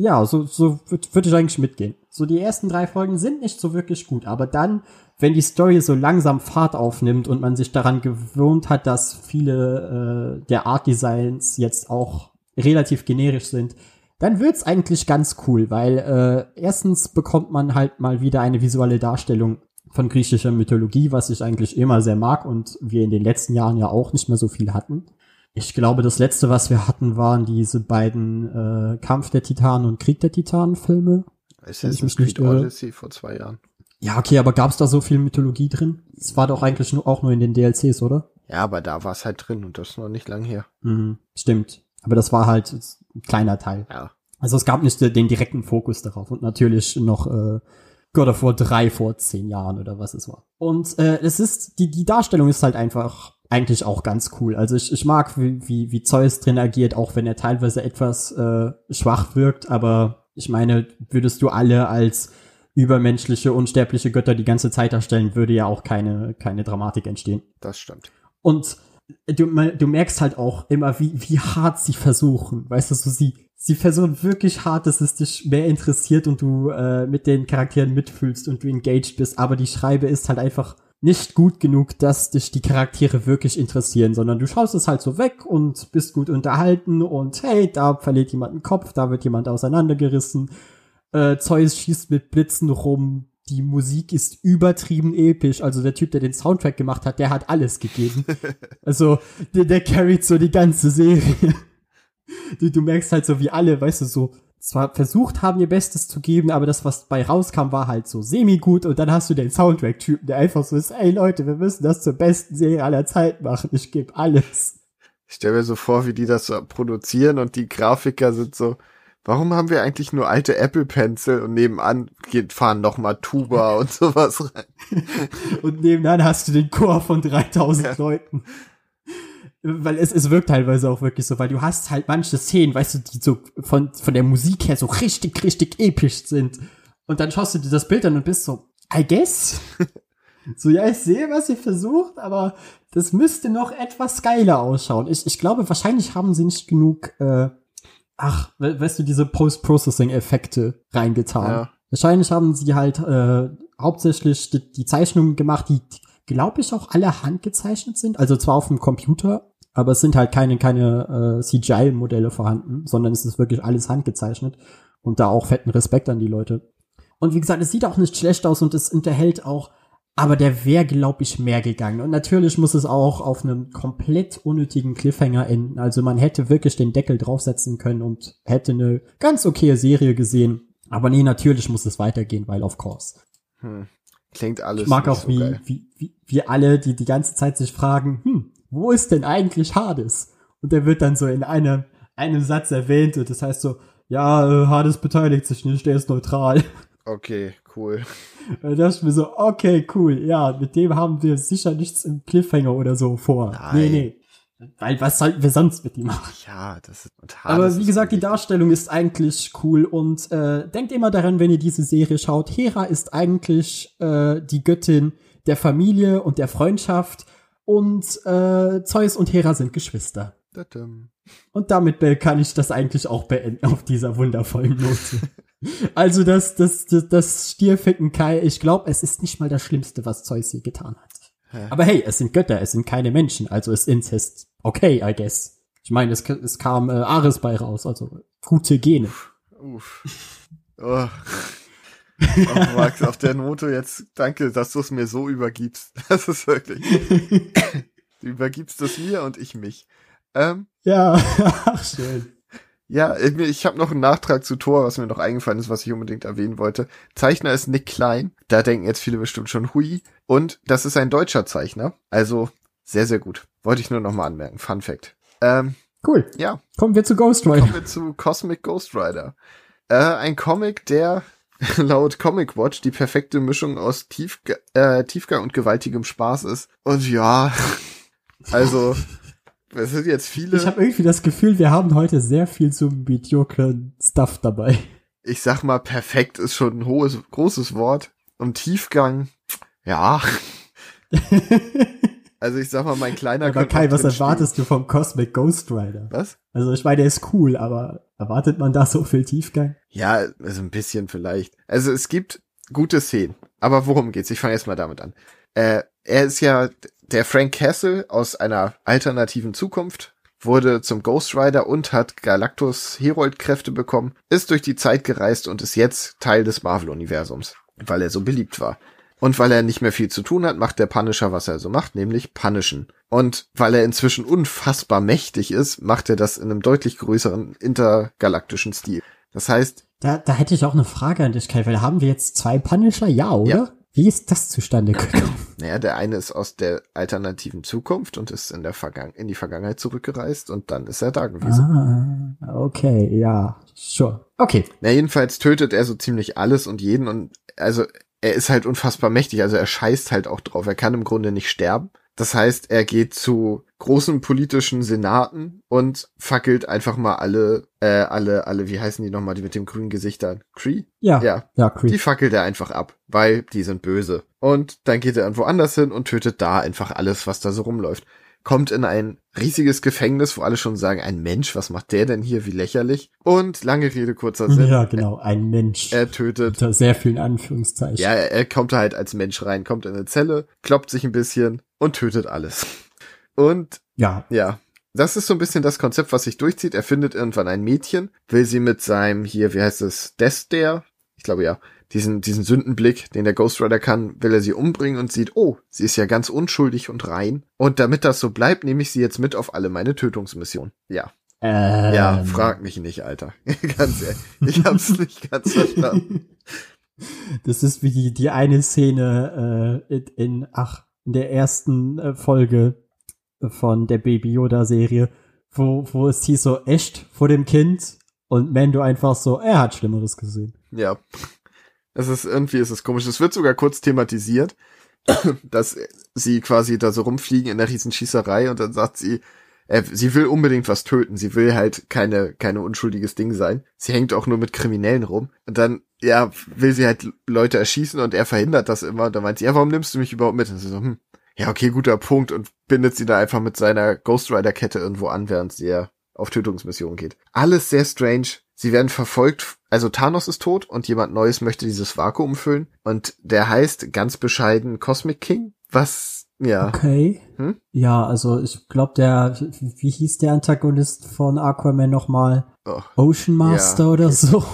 Ja, so, so würde würd ich eigentlich mitgehen. So, die ersten drei Folgen sind nicht so wirklich gut, aber dann, wenn die Story so langsam Fahrt aufnimmt und man sich daran gewöhnt hat, dass viele äh, der Art Designs jetzt auch relativ generisch sind, dann wird's eigentlich ganz cool, weil äh, erstens bekommt man halt mal wieder eine visuelle Darstellung von griechischer Mythologie, was ich eigentlich immer sehr mag und wir in den letzten Jahren ja auch nicht mehr so viel hatten. Ich glaube, das letzte, was wir hatten, waren diese beiden äh, Kampf der Titanen und Krieg der Titanen Filme. Assassin's Creed Odyssey vor zwei Jahren. Ja, okay, aber gab's da so viel Mythologie drin? Es war doch eigentlich nur, auch nur in den DLCs, oder? Ja, aber da war's halt drin und das ist noch nicht lang her. Mhm, stimmt. Aber das war halt ein kleiner Teil. Ja. Also es gab nicht den direkten Fokus darauf und natürlich noch äh, God of War 3 vor zehn Jahren oder was es war. Und äh, es ist, die, die Darstellung ist halt einfach eigentlich auch ganz cool. Also ich, ich mag, wie, wie, wie Zeus drin agiert, auch wenn er teilweise etwas äh, schwach wirkt, aber ich meine, würdest du alle als übermenschliche, unsterbliche Götter die ganze Zeit darstellen, würde ja auch keine, keine Dramatik entstehen. Das stimmt. Und du, du merkst halt auch immer, wie, wie hart sie versuchen. Weißt du, so sie, sie versuchen wirklich hart, dass es dich mehr interessiert und du äh, mit den Charakteren mitfühlst und du engaged bist. Aber die Schreibe ist halt einfach nicht gut genug, dass dich die Charaktere wirklich interessieren, sondern du schaust es halt so weg und bist gut unterhalten und hey, da verliert jemand einen Kopf, da wird jemand auseinandergerissen. Äh, Zeus schießt mit Blitzen rum, die Musik ist übertrieben episch. Also der Typ, der den Soundtrack gemacht hat, der hat alles gegeben. also der, der carried so die ganze Serie. du, du merkst halt so wie alle, weißt du, so zwar versucht haben, ihr Bestes zu geben, aber das, was bei rauskam, war halt so semi-gut und dann hast du den Soundtrack-Typen, der einfach so ist, ey Leute, wir müssen das zur besten Serie aller Zeit machen, ich gebe alles. Ich stell mir so vor, wie die das so produzieren und die Grafiker sind so, warum haben wir eigentlich nur alte Apple Pencil und nebenan geht, fahren noch mal Tuba und sowas rein. Und nebenan hast du den Chor von 3000 Ja. Leuten. Weil es, es wirkt teilweise auch wirklich so, weil du hast halt manche Szenen, weißt du, die so von, von der Musik her so richtig, richtig episch sind. Und dann schaust du dir das Bild an und bist so, I guess. so, ja, ich sehe, was ihr versucht, aber das müsste noch etwas geiler ausschauen. Ich, ich glaube, wahrscheinlich haben sie nicht genug, äh, ach, we weißt du, diese Post-Processing-Effekte reingetan. Ja. Wahrscheinlich haben sie halt äh, hauptsächlich die, die Zeichnungen gemacht, die, glaube ich, auch alle handgezeichnet sind. Also zwar auf dem Computer, aber es sind halt keine, keine äh, CGI-Modelle vorhanden, sondern es ist wirklich alles handgezeichnet. Und da auch fetten Respekt an die Leute. Und wie gesagt, es sieht auch nicht schlecht aus und es unterhält auch, aber der wäre, glaube ich, mehr gegangen. Und natürlich muss es auch auf einem komplett unnötigen Cliffhanger enden. Also man hätte wirklich den Deckel draufsetzen können und hätte eine ganz okaye Serie gesehen. Aber nee, natürlich muss es weitergehen, weil of course. Hm. Klingt alles Ich mag auch, so wie, wie, wie, wie alle, die die ganze Zeit sich fragen, hm, wo ist denn eigentlich Hades? Und der wird dann so in einem, einem Satz erwähnt und das heißt so, ja, äh, Hades beteiligt sich nicht, der ist neutral. Okay, cool. Da dachte ich mir so, okay, cool, ja, mit dem haben wir sicher nichts im Cliffhanger oder so vor. Nein. Nee, nee. Weil was sollten wir sonst mit ihm machen? Ja, das ist. Und Aber wie gesagt, die Darstellung ist eigentlich cool und äh, denkt immer daran, wenn ihr diese Serie schaut, Hera ist eigentlich äh, die Göttin der Familie und der Freundschaft und äh, Zeus und Hera sind Geschwister. Und damit äh, kann ich das eigentlich auch beenden auf dieser wundervollen Note. also das, das, das, das Stierficken Kai, ich glaube, es ist nicht mal das Schlimmste, was Zeus je getan hat. Hä? Aber hey, es sind Götter, es sind keine Menschen, also ist Inzest okay, I guess. Ich meine, es, es kam äh, Ares bei raus, also gute Gene. Uff. Oh. Oh, Max, auf der Note jetzt, danke, dass du es mir so übergibst. Das ist wirklich. Du übergibst es mir und ich mich. Ähm, ja, ach schön. ja, ich, ich habe noch einen Nachtrag zu Thor, was mir noch eingefallen ist, was ich unbedingt erwähnen wollte. Zeichner ist Nick Klein. Da denken jetzt viele bestimmt schon hui. Und das ist ein deutscher Zeichner. Also sehr, sehr gut. Wollte ich nur noch mal anmerken. Fun Fact. Ähm, Cool. ja, Kommen wir zu Ghost Rider. kommen wir zu Cosmic Ghost Rider. Äh, ein Comic, der laut Comic Watch die perfekte Mischung aus Tiefga äh, Tiefgang und gewaltigem Spaß ist. Und ja, also es sind jetzt viele, Ich habe irgendwie das Gefühl, wir haben heute sehr viel so mediocren Stuff dabei. ich sag mal, perfekt ist schon ein hohes, großes Wort. Und Tiefgang, ja. Also ich sag mal, mein kleiner Aber Kai, was erwartest du vom Cosmic Ghost Rider? Was? Also ich meine, der ist cool, aber erwartet man da so viel Tiefgang? Ja, also ein bisschen vielleicht. Also es gibt gute Szenen. Aber worum geht's? Ich fange jetzt mal damit an. Äh, er ist ja der Frank Castle aus einer alternativen Zukunft, wurde zum Ghost Rider und hat Galactus Herold-Kräfte bekommen, ist durch die Zeit gereist und ist jetzt Teil des Marvel-Universums, weil er so beliebt war. Und weil er nicht mehr viel zu tun hat, macht der Punisher, was er so macht, nämlich punishen. Und weil er inzwischen unfassbar mächtig ist, macht er das in einem deutlich größeren intergalaktischen Stil. Das heißt, Da, da hätte ich auch eine Frage an dich, Kai, weil haben wir jetzt zwei Punisher? Ja, oder? Ja. Wie ist das zustande gekommen? Naja, der eine ist aus der alternativen Zukunft und ist in der Vergangen in die Vergangenheit zurückgereist und dann ist er da gewesen. ah, okay, ja, sure. Okay, Na, jedenfalls tötet er so ziemlich alles und jeden und also er ist halt unfassbar mächtig, also er scheißt halt auch drauf. Er kann im Grunde nicht sterben. Das heißt, er geht zu großen politischen Senaten und fackelt einfach mal alle, äh, alle, alle, wie heißen die nochmal, die mit dem grünen Gesicht da? Cree? ja, Ja, ja, Die Creep. fackelt er einfach ab, weil die sind böse. Und dann geht er irgendwo anders hin und tötet da einfach alles, was da so rumläuft. Kommt in ein riesiges Gefängnis, wo alle schon sagen, ein Mensch, was macht der denn hier, wie lächerlich? Und lange Rede, kurzer Sinn. Ja, genau, ein Mensch. Er tötet. Unter sehr vielen Anführungszeichen. Ja, er kommt halt als Mensch rein, kommt in eine Zelle, kloppt sich ein bisschen und tötet alles. Und ja, ja, das ist so ein bisschen das Konzept, was sich durchzieht. Er findet irgendwann ein Mädchen, will sie mit seinem, hier, wie heißt es, Dester? Ich glaube ja, diesen, diesen Sündenblick, den der Ghost Rider kann, will er sie umbringen und sieht, oh, sie ist ja ganz unschuldig und rein. Und damit das so bleibt, nehme ich sie jetzt mit auf alle meine Tötungsmissionen. Ja, ähm, ja, frag mich nicht, Alter. ganz ehrlich, ich hab's nicht ganz verstanden. Das ist wie die, die eine Szene äh, in, ach, in der ersten äh, Folge, von der Baby Yoda Serie, wo, wo es hieß so echt vor dem Kind und Mando einfach so, er hat Schlimmeres gesehen. Ja. Es ist irgendwie, ist es komisch. Es wird sogar kurz thematisiert, dass sie quasi da so rumfliegen in der Riesenschießerei und dann sagt sie, äh, sie will unbedingt was töten. Sie will halt keine, keine unschuldiges Ding sein. Sie hängt auch nur mit Kriminellen rum. Und dann, ja, will sie halt Leute erschießen und er verhindert das immer. Und dann meint sie, ja, warum nimmst du mich überhaupt mit? Und sie so, hm, ja, okay, guter Punkt. Und bindet sie da einfach mit seiner Ghost Rider Kette irgendwo an, während sie ja auf Tötungsmission geht. Alles sehr strange. Sie werden verfolgt, also Thanos ist tot und jemand Neues möchte dieses Vakuum füllen. Und der heißt ganz bescheiden Cosmic King, was, ja. Okay. Hm? Ja, also ich glaube, der, wie hieß der Antagonist von Aquaman nochmal? Oh. Ocean Master Ja, oder so.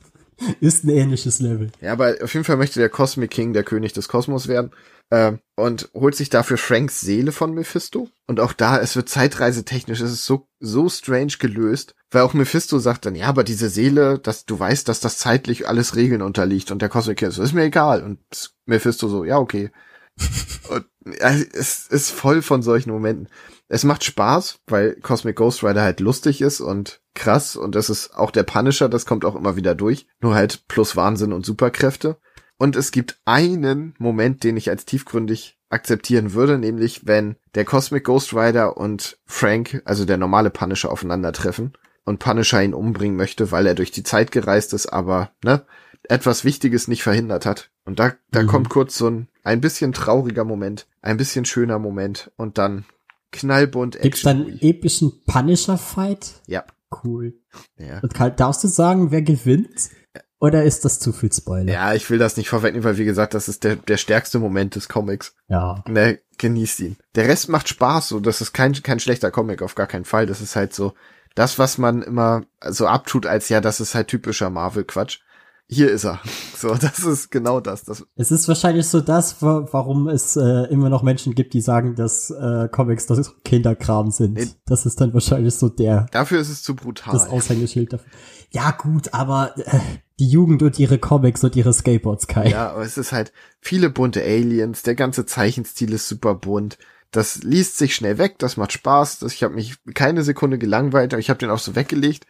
Ist ein ähnliches Level. Ja, aber auf jeden Fall möchte der Cosmic King der König des Kosmos werden. Ähm, und holt sich dafür Franks Seele von Mephisto. Und auch da, es wird zeitreisetechnisch, es ist so, so strange gelöst, weil auch Mephisto sagt dann, ja, aber diese Seele, dass du weißt, dass das zeitlich alles Regeln unterliegt. Und der Cosmic King so, ist mir egal. Und Mephisto so, ja, okay. und ja, es ist voll von solchen Momenten. Es macht Spaß, weil Cosmic Ghost Rider halt lustig ist und krass. Und das ist auch der Punisher, das kommt auch immer wieder durch. Nur halt plus Wahnsinn und Superkräfte. Und es gibt einen Moment, den ich als tiefgründig akzeptieren würde, nämlich wenn der Cosmic Ghost Rider und Frank, also der normale Punisher, aufeinandertreffen und Punisher ihn umbringen möchte, weil er durch die Zeit gereist ist, aber ne, etwas Wichtiges nicht verhindert hat. Und da, da Mhm. kommt kurz so ein ein bisschen trauriger Moment, ein bisschen schöner Moment und dann knallbunt Gibt's dann einen Action. epischen Punisher-Fight? Ja, Cool. ja. Und Karl, darfst du sagen, wer gewinnt? Oder ist das zu viel Spoiler? Ja, ich will das nicht vorwegnehmen, weil wie gesagt, das ist der, der stärkste Moment des Comics. Ja. Ne, genießt ihn. Der Rest macht Spaß, so. Das ist kein, kein schlechter Comic, auf gar keinen Fall. Das ist halt so, das, was man immer so abtut als, ja, das ist halt typischer Marvel-Quatsch. Hier ist er. So, das ist genau das. das Es ist wahrscheinlich so das, wa- warum es äh, immer noch Menschen gibt, die sagen, dass äh, Comics das Kinderkram sind. Nee. Das ist dann wahrscheinlich so der dafür ist es zu brutal. das Aushängeschild dafür. Ja gut, aber äh, die Jugend und ihre Comics und ihre Skateboards, Kai. Ja, aber es ist halt viele bunte Aliens, der ganze Zeichenstil ist super bunt. Das liest sich schnell weg, das macht Spaß. Das, ich habe mich keine Sekunde gelangweilt, aber ich habe den auch so weggelegt,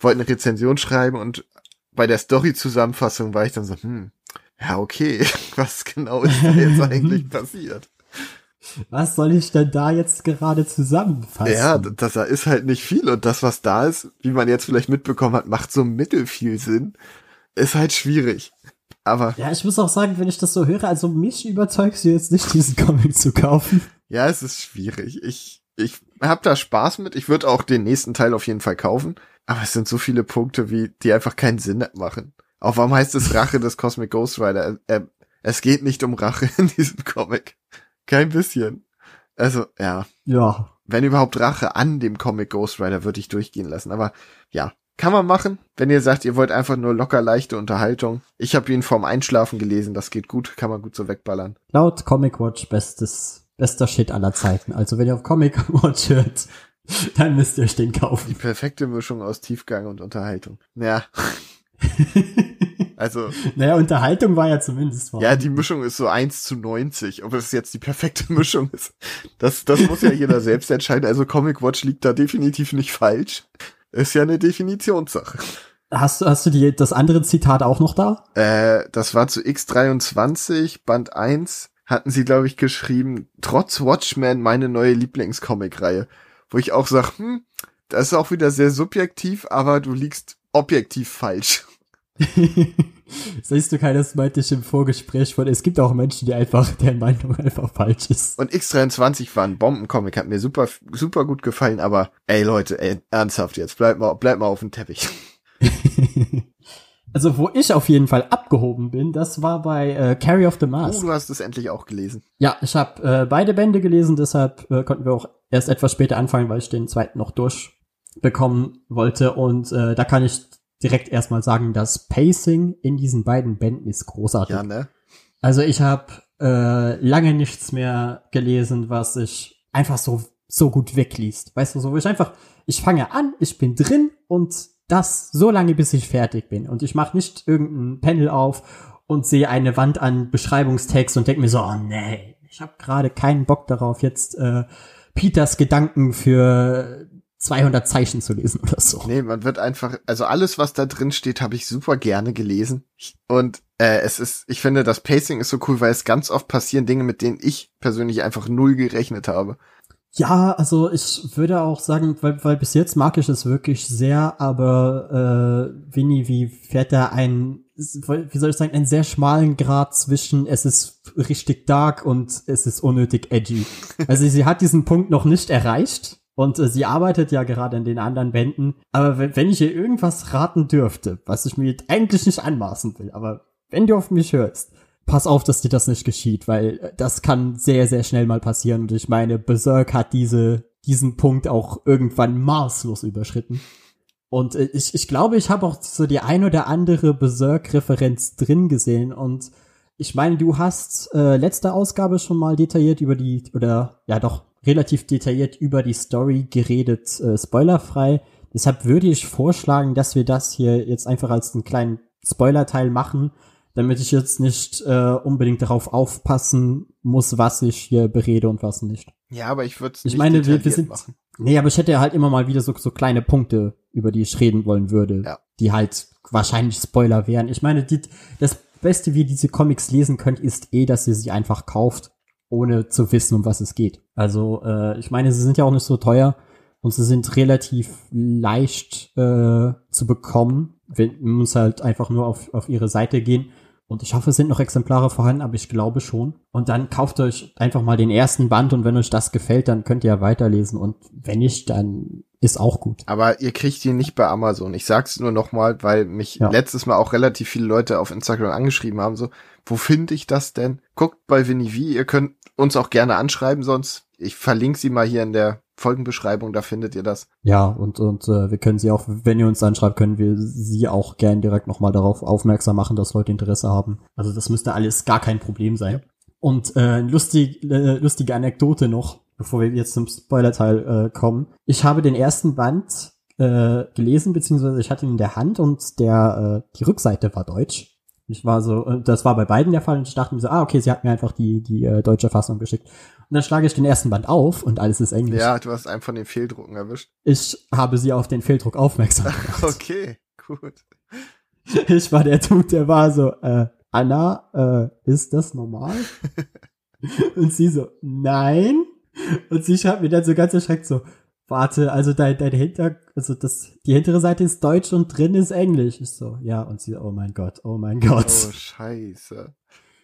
wollte eine Rezension schreiben und bei der Story-Zusammenfassung war ich dann so, hm, ja, okay, was genau ist da jetzt eigentlich passiert? Was soll ich denn da jetzt gerade zusammenfassen? Ja, das da ist halt nicht viel und das, was da ist, wie man jetzt vielleicht mitbekommen hat, macht so mittel viel Sinn. Ist halt schwierig. Aber Ja, ich muss auch sagen, wenn ich das so höre, also mich überzeugst du jetzt nicht, diesen Comic zu kaufen. Ja, es ist schwierig. Ich, ich hab da Spaß mit. Ich würde auch den nächsten Teil auf jeden Fall kaufen. Aber es sind so viele Punkte, wie, die einfach keinen Sinn machen. Auch warum heißt es Rache des Cosmic Ghost Rider? Äh, es geht nicht um Rache in diesem Comic. Kein bisschen. Also, ja. Ja, Wenn überhaupt Rache an dem Comic Ghost Rider würde ich durchgehen lassen. Aber ja, kann man machen. Wenn ihr sagt, ihr wollt einfach nur locker leichte Unterhaltung. Ich habe ihn vorm Einschlafen gelesen. Das geht gut. Kann man gut so wegballern. laut Comic Watch bestes, bester Shit aller Zeiten. Also wenn ihr auf Comic Watch hört, dann müsst ihr euch den Die kaufen. perfekte Mischung aus Tiefgang und Unterhaltung. Ja. Also, naja, Unterhaltung war ja zumindest ja, die Mischung ist so 1 zu 90. Ob es jetzt die perfekte Mischung ist, das, das muss ja jeder selbst entscheiden. Also Comic Watch liegt da definitiv nicht falsch. Ist ja eine Definitionssache. Hast du, hast du die, das andere Zitat auch noch da? Äh, das war zu X23, Band 1, hatten sie, glaube ich, geschrieben, trotz Watchmen meine neue Lieblingscomic-Reihe. Wo ich auch sag, hm, das ist auch wieder sehr subjektiv, aber du liegst objektiv falsch. Siehst du, Kai, das meinte ich im Vorgespräch von, es gibt auch Menschen, die einfach, deren Meinung einfach falsch ist. Und X23 war ein Bombencomic, hat mir super, super gut gefallen, aber ey Leute, ey, ernsthaft jetzt, bleib mal, bleib mal auf dem Teppich. Also, wo ich auf jeden Fall abgehoben bin, das war bei äh, Carry of the Oh, Mask. du hast es endlich auch gelesen. Ja, ich habe äh, beide Bände gelesen, deshalb äh, konnten wir auch erst etwas später anfangen, weil ich den zweiten noch durchbekommen wollte. Und äh, da kann ich direkt erstmal sagen, das Pacing in diesen beiden Bänden ist großartig. Ja, ne? Also ich habe äh, lange nichts mehr gelesen, was sich einfach so so gut wegliest. Weißt du, so ich einfach, ich fange an, ich bin drin und das so lange, bis ich fertig bin. Und ich mache nicht irgendein Panel auf und sehe eine Wand an Beschreibungstext und denke mir so, oh nee, ich habe gerade keinen Bock darauf, jetzt äh, Peters Gedanken für 200 Zeichen zu lesen oder so. Nee, man wird einfach, also alles, was da drin steht, habe ich super gerne gelesen. Und äh, es ist, ich finde, das Pacing ist so cool, weil es ganz oft passieren Dinge, mit denen ich persönlich einfach null gerechnet habe. Ja, also ich würde auch sagen, weil, weil bis jetzt mag ich es wirklich sehr, aber äh, Winnie, wie fährt da ein, wie soll ich sagen, einen sehr schmalen Grad zwischen es ist richtig dark und es ist unnötig edgy. Also sie hat diesen Punkt noch nicht erreicht und äh, sie arbeitet ja gerade in den anderen Bänden. Aber wenn, ich ihr irgendwas raten dürfte, was ich mir eigentlich nicht anmaßen will, aber wenn du auf mich hörst, pass auf, dass dir das nicht geschieht, weil äh, das kann sehr, sehr schnell mal passieren. Und ich meine, Berserk hat diese, diesen Punkt auch irgendwann maßlos überschritten. Und äh, ich, ich glaube, ich habe auch so die ein oder andere Berserk-Referenz drin gesehen. Und ich meine, du hast äh, letzte Ausgabe schon mal detailliert über die, oder ja doch, relativ detailliert über die Story geredet, äh, spoilerfrei. Deshalb würde ich vorschlagen, dass wir das hier jetzt einfach als einen kleinen Spoiler-Teil machen damit ich jetzt nicht äh, unbedingt darauf aufpassen muss, was ich hier berede und was nicht. Ja, aber ich würde es Ich meine, wir, wir sind machen. Nee, aber ich hätte halt immer mal wieder so, so kleine Punkte, über die ich reden wollen würde, ja. die halt wahrscheinlich Spoiler wären. Ich meine, die, das Beste, wie ihr diese Comics lesen könnt, ist eh, dass ihr sie einfach kauft, ohne zu wissen, um was es geht. Also, äh, ich meine, sie sind ja auch nicht so teuer und sie sind relativ leicht äh, zu bekommen. Man muss halt einfach nur auf, auf ihre Seite gehen und ich hoffe, es sind noch Exemplare vorhanden, aber ich glaube schon. Und dann kauft euch einfach mal den ersten Band und wenn euch das gefällt, dann könnt ihr ja weiterlesen. Und wenn nicht, dann ist auch gut. Aber ihr kriegt ihn nicht bei Amazon. Ich sag's nur nochmal, weil mich ja. letztes Mal auch relativ viele Leute auf Instagram angeschrieben haben, so, wo finde ich das denn? Guckt bei Winnie V. Ihr könnt uns auch gerne anschreiben, sonst ich verlinke sie mal hier in der Folgenbeschreibung, da findet ihr das. Ja, und, und äh, wir können sie auch, wenn ihr uns anschreibt, können wir sie auch gern direkt nochmal darauf aufmerksam machen, dass Leute Interesse haben. Also das müsste alles gar kein Problem sein. Und äh, lustig, äh, lustige Anekdote noch, bevor wir jetzt zum Spoiler-Teil äh, kommen. Ich habe den ersten Band äh, gelesen, beziehungsweise ich hatte ihn in der Hand und der äh, die Rückseite war deutsch. Ich war so, äh, das war bei beiden der Fall und ich dachte mir so, ah, okay, sie hat mir einfach die, die äh, deutsche Fassung geschickt. Und dann schlage ich den ersten Band auf und alles ist Englisch. Ja, du hast einen von den Fehldrucken erwischt. Ich habe sie auf den Fehldruck aufmerksam gemacht. okay, gut. Ich war der Dude, der war so, äh, Anna, äh, ist das normal? und sie so, nein. Und sie schreibt mir dann so ganz erschreckt so, warte, also dein, dein Hinter, also das, die hintere Seite ist Deutsch und drin ist Englisch. Ich so, ja, und sie, oh mein Gott, oh mein Gott. Oh, scheiße.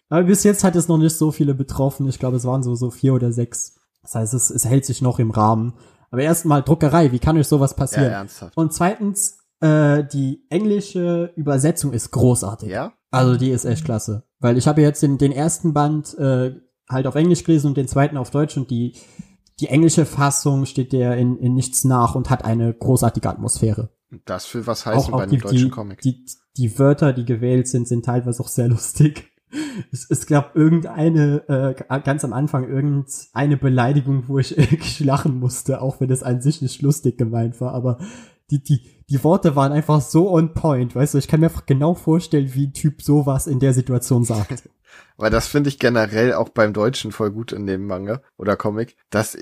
Aber bis jetzt hat es noch nicht so viele betroffen. Ich glaube, es waren so, so vier oder sechs. Das heißt, es, es hält sich noch im Rahmen. Aber erstmal Druckerei, wie kann euch sowas passieren? Ja, ernsthaft. Und zweitens, äh, die englische Übersetzung ist großartig. Ja? Also die ist echt klasse. Weil ich habe jetzt den, den ersten Band äh, halt auf Englisch gelesen und den zweiten auf Deutsch und die die englische Fassung steht der in, in nichts nach und hat eine großartige Atmosphäre. Das für was heißen auch, bei einem deutschen die, Comic? Die, die Wörter, die gewählt sind, sind teilweise auch sehr lustig. Es, es gab irgendeine, äh, ganz am Anfang, irgendeine Beleidigung, wo ich irgendwie lachen musste, auch wenn es an sich nicht lustig gemeint war, aber die, die, die Worte waren einfach so on point, weißt du, ich kann mir einfach genau vorstellen, wie ein Typ sowas in der Situation sagt. Weil das finde ich generell auch beim Deutschen voll gut in dem Manga oder Comic, dass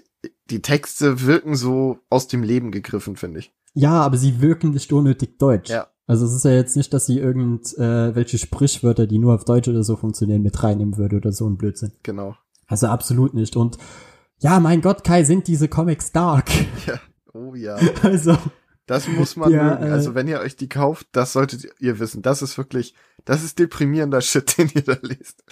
die Texte wirken so aus dem Leben gegriffen, finde ich. Ja, aber sie wirken nicht unnötig deutsch. Ja. Also es ist ja jetzt nicht, dass sie irgendwelche äh, Sprichwörter, die nur auf Deutsch oder so funktionieren, mit reinnehmen würde oder so ein Blödsinn. Genau. Also absolut nicht. Und ja, mein Gott, Kai, sind diese Comics dark. Ja. Oh ja. Also. Das muss man ja, mögen. Also äh, wenn ihr euch die kauft, das solltet ihr wissen. Das ist wirklich, das ist deprimierender Shit, den ihr da lest.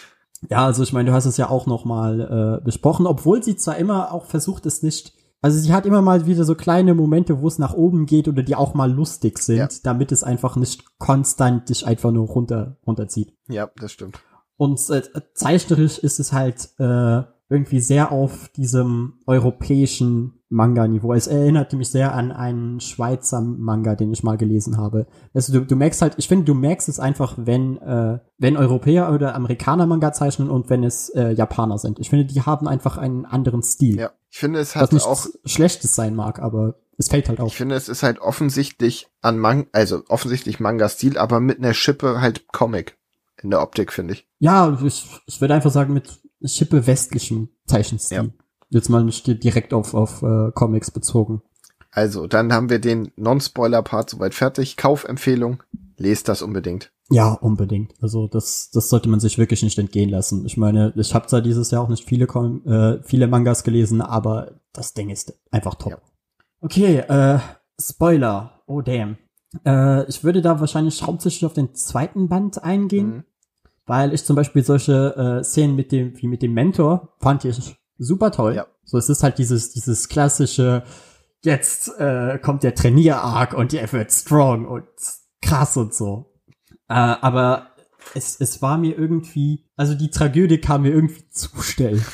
Ja, also ich meine, du hast es ja auch noch mal äh, besprochen, obwohl sie zwar immer auch versucht, es nicht also sie hat immer mal wieder so kleine Momente, wo es nach oben geht oder die auch mal lustig sind, ja. damit es einfach nicht konstant dich einfach nur runter runterzieht. Ja, das stimmt. Und äh, zeichnerisch ist es halt äh, irgendwie sehr auf diesem europäischen Manga-Niveau. Es erinnerte mich sehr an einen Schweizer Manga, den ich mal gelesen habe. Also du, du merkst halt, ich finde, du merkst es einfach, wenn, äh, wenn Europäer oder Amerikaner Manga zeichnen und wenn es äh, Japaner sind. Ich finde, die haben einfach einen anderen Stil. Ja, ich finde, es hat was auch Schlechtes sein mag, aber es fällt halt auf. Ich finde, es ist halt offensichtlich an Mang, also offensichtlich Manga-Stil, aber mit einer Schippe halt Comic in der Optik, finde ich. Ja, ich, ich würde einfach sagen, mit Schippe westlichem Zeichenstil. Ja. Jetzt mal nicht direkt auf, auf äh, Comics bezogen. Also, dann haben wir den Non-Spoiler-Part soweit fertig. Kaufempfehlung. Lest das unbedingt. Ja, unbedingt. Also das, das sollte man sich wirklich nicht entgehen lassen. Ich meine, ich habe zwar dieses Jahr auch nicht viele, äh, viele Mangas gelesen, aber das Ding ist einfach top. Ja. Okay, äh, Spoiler. Oh damn. Äh, ich würde da wahrscheinlich hauptsächlich auf den zweiten Band eingehen, mhm. weil ich zum Beispiel solche äh, Szenen mit dem, wie mit dem Mentor, fand ich super toll. Ja. So, es ist halt dieses, dieses klassische, jetzt äh, kommt der Trainier-Arc und er wird strong und krass und so. Äh, aber es, es war mir irgendwie, also die Tragödie kam mir irgendwie zu schnell.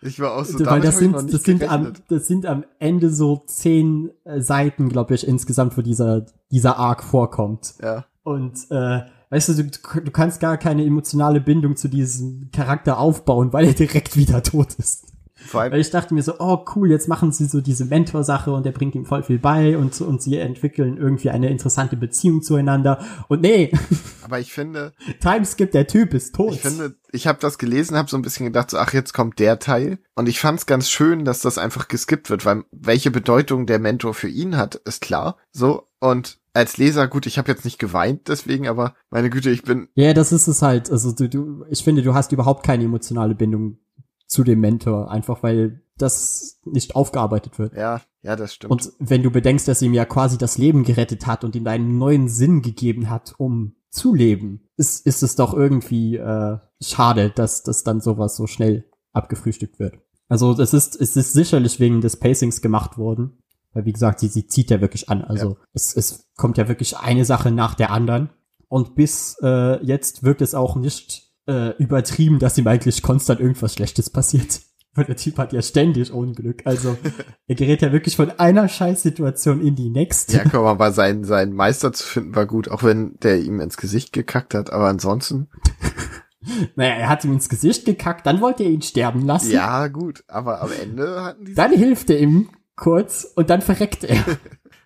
Ich war auch so, Weil das sind, das sind am, das sind am Ende so zehn äh, Seiten, glaube ich, insgesamt, wo dieser, dieser Arc vorkommt. Ja. Und, äh, weißt du, du, du kannst gar keine emotionale Bindung zu diesem Charakter aufbauen, weil er direkt wieder tot ist. Vor allem, Weil ich dachte mir so, oh cool, jetzt machen sie so diese Mentor-Sache und der bringt ihm voll viel bei und, und sie entwickeln irgendwie eine interessante Beziehung zueinander. Und nee. Aber ich finde. Timeskip, der Typ ist tot. Ich finde, ich habe das gelesen, habe so ein bisschen gedacht, so, ach, jetzt kommt der Teil. Und ich fand es ganz schön, dass das einfach geskippt wird, weil welche Bedeutung der Mentor für ihn hat, ist klar. So, und als Leser, gut, ich habe jetzt nicht geweint deswegen, aber meine Güte, ich bin. Ja, das ist es halt. Also du, du, ich finde, du hast überhaupt keine emotionale Bindung zu dem Mentor, einfach weil das nicht aufgearbeitet wird. Ja, ja, das stimmt. Und wenn du bedenkst, dass ihm ja quasi das Leben gerettet hat und ihm einen neuen Sinn gegeben hat, um zu leben, ist, ist es doch irgendwie äh, schade, dass das dann sowas so schnell abgefrühstückt wird. Also es ist, es ist sicherlich wegen des Pacings gemacht worden. Weil wie gesagt, sie, sie zieht ja wirklich an. Also ja. es, es kommt ja wirklich eine Sache nach der anderen. Und bis äh, jetzt wirkt es auch nicht äh, übertrieben, dass ihm eigentlich konstant irgendwas Schlechtes passiert. Weil der Typ hat ja ständig Unglück. Also er gerät ja wirklich von einer Scheißsituation in die nächste. Ja, komm, aber sein, sein Meister zu finden war gut, auch wenn der ihm ins Gesicht gekackt hat, aber ansonsten. naja, er hat ihm ins Gesicht gekackt, dann wollte er ihn sterben lassen. Ja, gut, aber am Ende hatten die. Dann hilft er ihm kurz und dann verreckt er.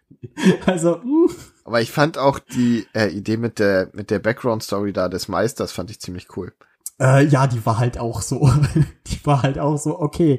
also, mh. Hm. Aber ich fand auch die äh, Idee mit der mit der Background Story da des Meisters fand ich ziemlich cool. Äh, ja, die war halt auch so. die war halt auch so. Okay,